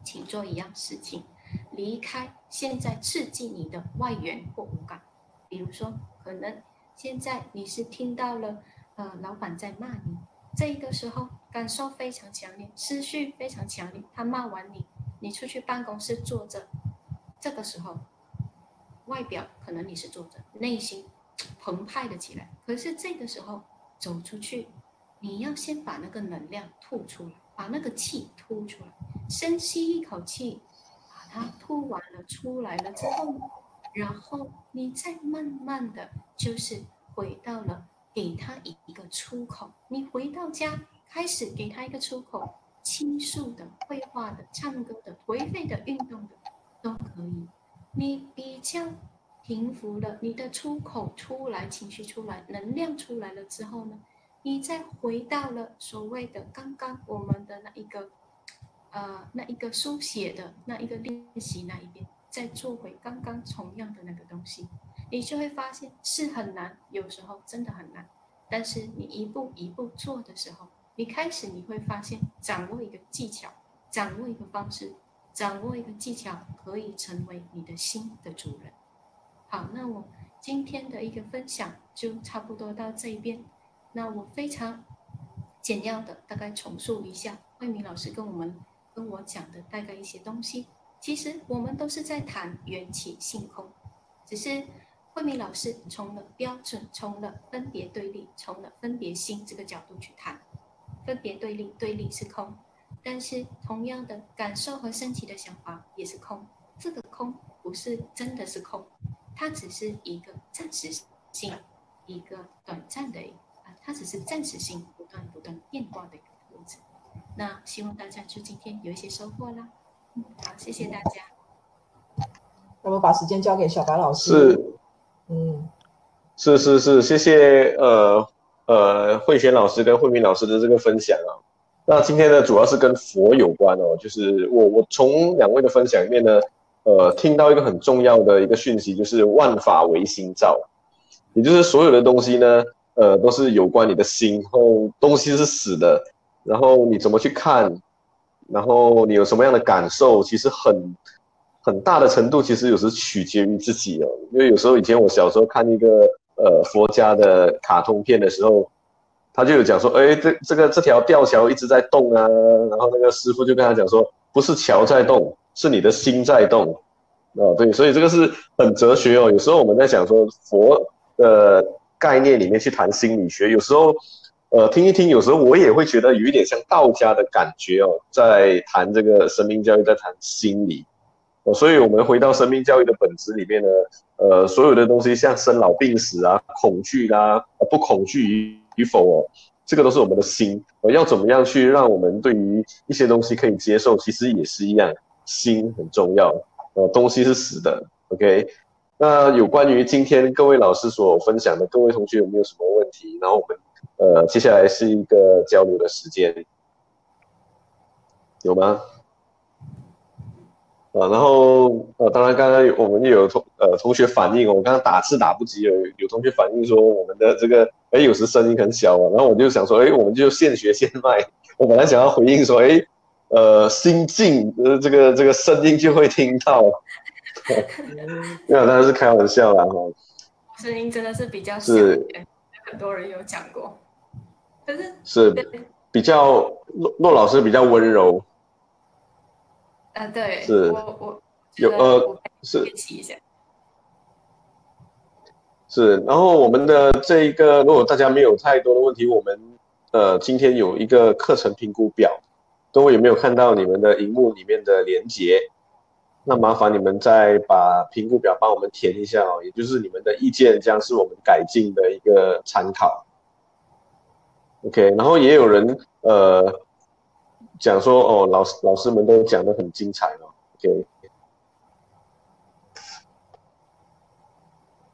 请做一样事情，离开现在刺激你的外缘或五感。比如说，可能现在你是听到了，呃，老板在骂你，这个时候感受非常强烈，思绪非常强烈，他骂完你。你出去办公室坐着，这个时候，外表可能你是坐着，内心澎湃了起来。可是这个时候走出去，你要先把那个能量吐出来，把那个气吐出来。深吸一口气，把它吐完了出来了之后，然后你再慢慢的就是回到了给他一个出口。你回到家开始给他一个出口。倾诉的、绘画的、唱歌的、颓废的、运动的，都可以。你比较平复了，你的出口出来，情绪出来，能量出来了之后呢，你再回到了所谓的刚刚我们的那一个，呃，那一个书写的那一个练习那一边，再做回刚刚同样的那个东西，你就会发现是很难，有时候真的很难。但是你一步一步做的时候。你开始你会发现，掌握一个技巧，掌握一个方式，掌握一个技巧，可以成为你的心的主人。好，那我今天的一个分享就差不多到这一边。那我非常简要的大概重述一下慧敏老师跟我们跟我讲的大概一些东西。其实我们都是在谈缘起性空，只是慧敏老师从了标准，从了分别对立，从了分别心这个角度去谈。分别对立，对立是空，但是同样的感受和升起的想法也是空。这个空不是真的是空，它只是一个暂时性，一个短暂的啊，它只是暂时性，不断不断变化的一个过程。那希望大家就今天有一些收获啦。嗯，好，谢谢大家。
那么把时间交给小白老师。
是，
嗯，
是是是，谢谢呃。呃，慧璇老师跟慧敏老师的这个分享啊，那今天呢，主要是跟佛有关哦。就是我我从两位的分享里面呢，呃，听到一个很重要的一个讯息，就是万法唯心造，也就是所有的东西呢，呃，都是有关你的心。然后东西是死的，然后你怎么去看，然后你有什么样的感受，其实很很大的程度，其实有时取决于自己哦。因为有时候以前我小时候看一个。呃，佛家的卡通片的时候，他就有讲说，哎，这这个这条吊桥一直在动啊，然后那个师傅就跟他讲说，不是桥在动，是你的心在动。哦，对，所以这个是很哲学哦。有时候我们在讲说佛的概念里面去谈心理学，有时候，呃，听一听，有时候我也会觉得有一点像道家的感觉哦，在谈这个生命教育，在谈心理。哦，所以我们回到生命教育的本质里面呢，呃，所有的东西像生老病死啊、恐惧啦、啊、不恐惧与与否哦，这个都是我们的心。呃，要怎么样去让我们对于一些东西可以接受，其实也是一样，心很重要。呃，东西是死的，OK。那有关于今天各位老师所分享的，各位同学有没有什么问题？然后我们呃，接下来是一个交流的时间，有吗？啊，然后呃，当然刚刚我们也有同呃同学反映，我刚刚打字打不及，有有同学反映说我们的这个哎有时声音很小啊，然后我就想说，哎，我们就现学现卖。我本来想要回应说，哎。呃，心境，呃，这个这个声音就会听到，没有，当然是开玩笑啦哈。
声音真的是比较小，是。很多人有讲过，可是
是比较骆骆老师比较温柔。
啊，对，
是，
我我
有呃是。是，然后我们的这一个，如果大家没有太多的问题，我们呃今天有一个课程评估表。各位有没有看到你们的荧幕里面的连接？那麻烦你们再把评估表帮我们填一下哦，也就是你们的意见将是我们改进的一个参考。OK，然后也有人呃讲说哦，老师老师们都讲得很精彩哦。OK，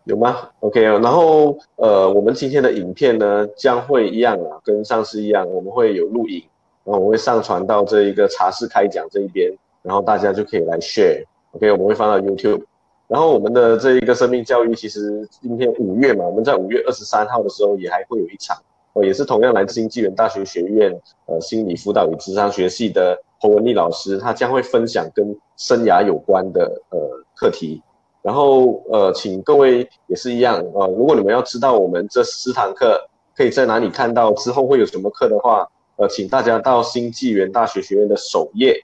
有吗？OK，然后呃，我们今天的影片呢将会一样啊，跟上次一样，我们会有录影。然后我会上传到这一个茶室开讲这一边，然后大家就可以来 share，OK，我们会放到 YouTube。然后我们的这一个生命教育，其实今天五月嘛，我们在五月二十三号的时候也还会有一场，哦，也是同样来自新纪元大学学院呃心理辅导与智商学系的侯文丽老师，他将会分享跟生涯有关的呃课题。然后呃，请各位也是一样呃，如果你们要知道我们这十堂课可以在哪里看到，之后会有什么课的话。呃，请大家到新纪元大学学院的首页，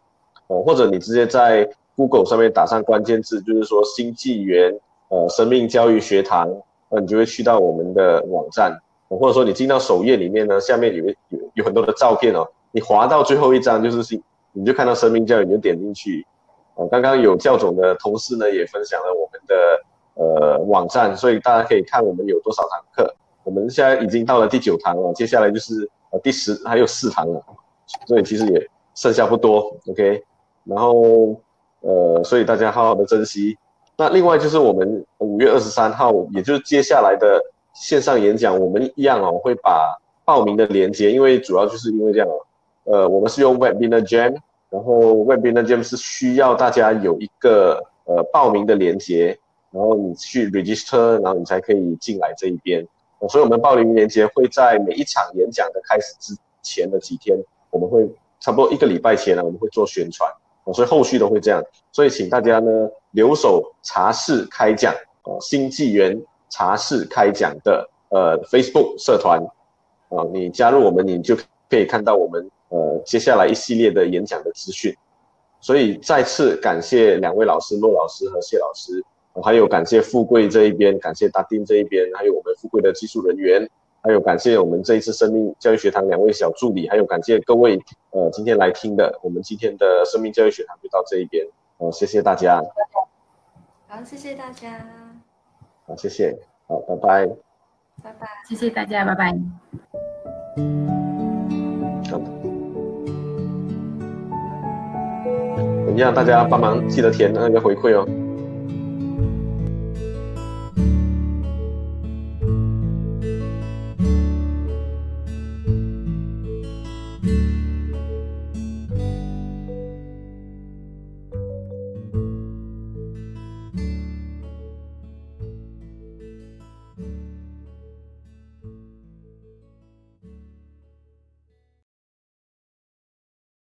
哦，或者你直接在 Google 上面打上关键字，就是说新纪元呃生命教育学堂，那你就会去到我们的网站，或者说你进到首页里面呢，下面有有有很多的照片哦，你滑到最后一张就是新，你就看到生命教育，你就点进去，哦，刚刚有教总的同事呢也分享了我们的呃网站，所以大家可以看我们有多少堂课，我们现在已经到了第九堂了，接下来就是。呃，第十还有四堂了，所以其实也剩下不多，OK。然后，呃，所以大家好好的珍惜。那另外就是我们五月二十三号，也就是接下来的线上演讲，我们一样哦，会把报名的连接，因为主要就是因为这样，呃，我们是用 Webinar Jam，然后 Webinar Jam 是需要大家有一个呃报名的连接，然后你去 register，然后你才可以进来这一边。所以，我们报名链接会在每一场演讲的开始之前的几天，我们会差不多一个礼拜前呢，我们会做宣传。所以后续都会这样。所以，请大家呢留守茶室开讲哦，新纪元茶室开讲的呃 Facebook 社团啊，你加入我们，你就可以看到我们呃接下来一系列的演讲的资讯。所以，再次感谢两位老师，骆老师和谢老师。还有感谢富贵这一边，感谢达丁这一边，还有我们富贵的技术人员，还有感谢我们这一次生命教育学堂两位小助理，还有感谢各位呃今天来听的，我们今天的生命教育学堂就到这一边，好，谢谢大家。
好，谢谢大家。
好，谢谢，好，拜拜。
拜拜，
谢谢大家，拜拜。
好的。一样，大家帮忙记得填那个回馈哦。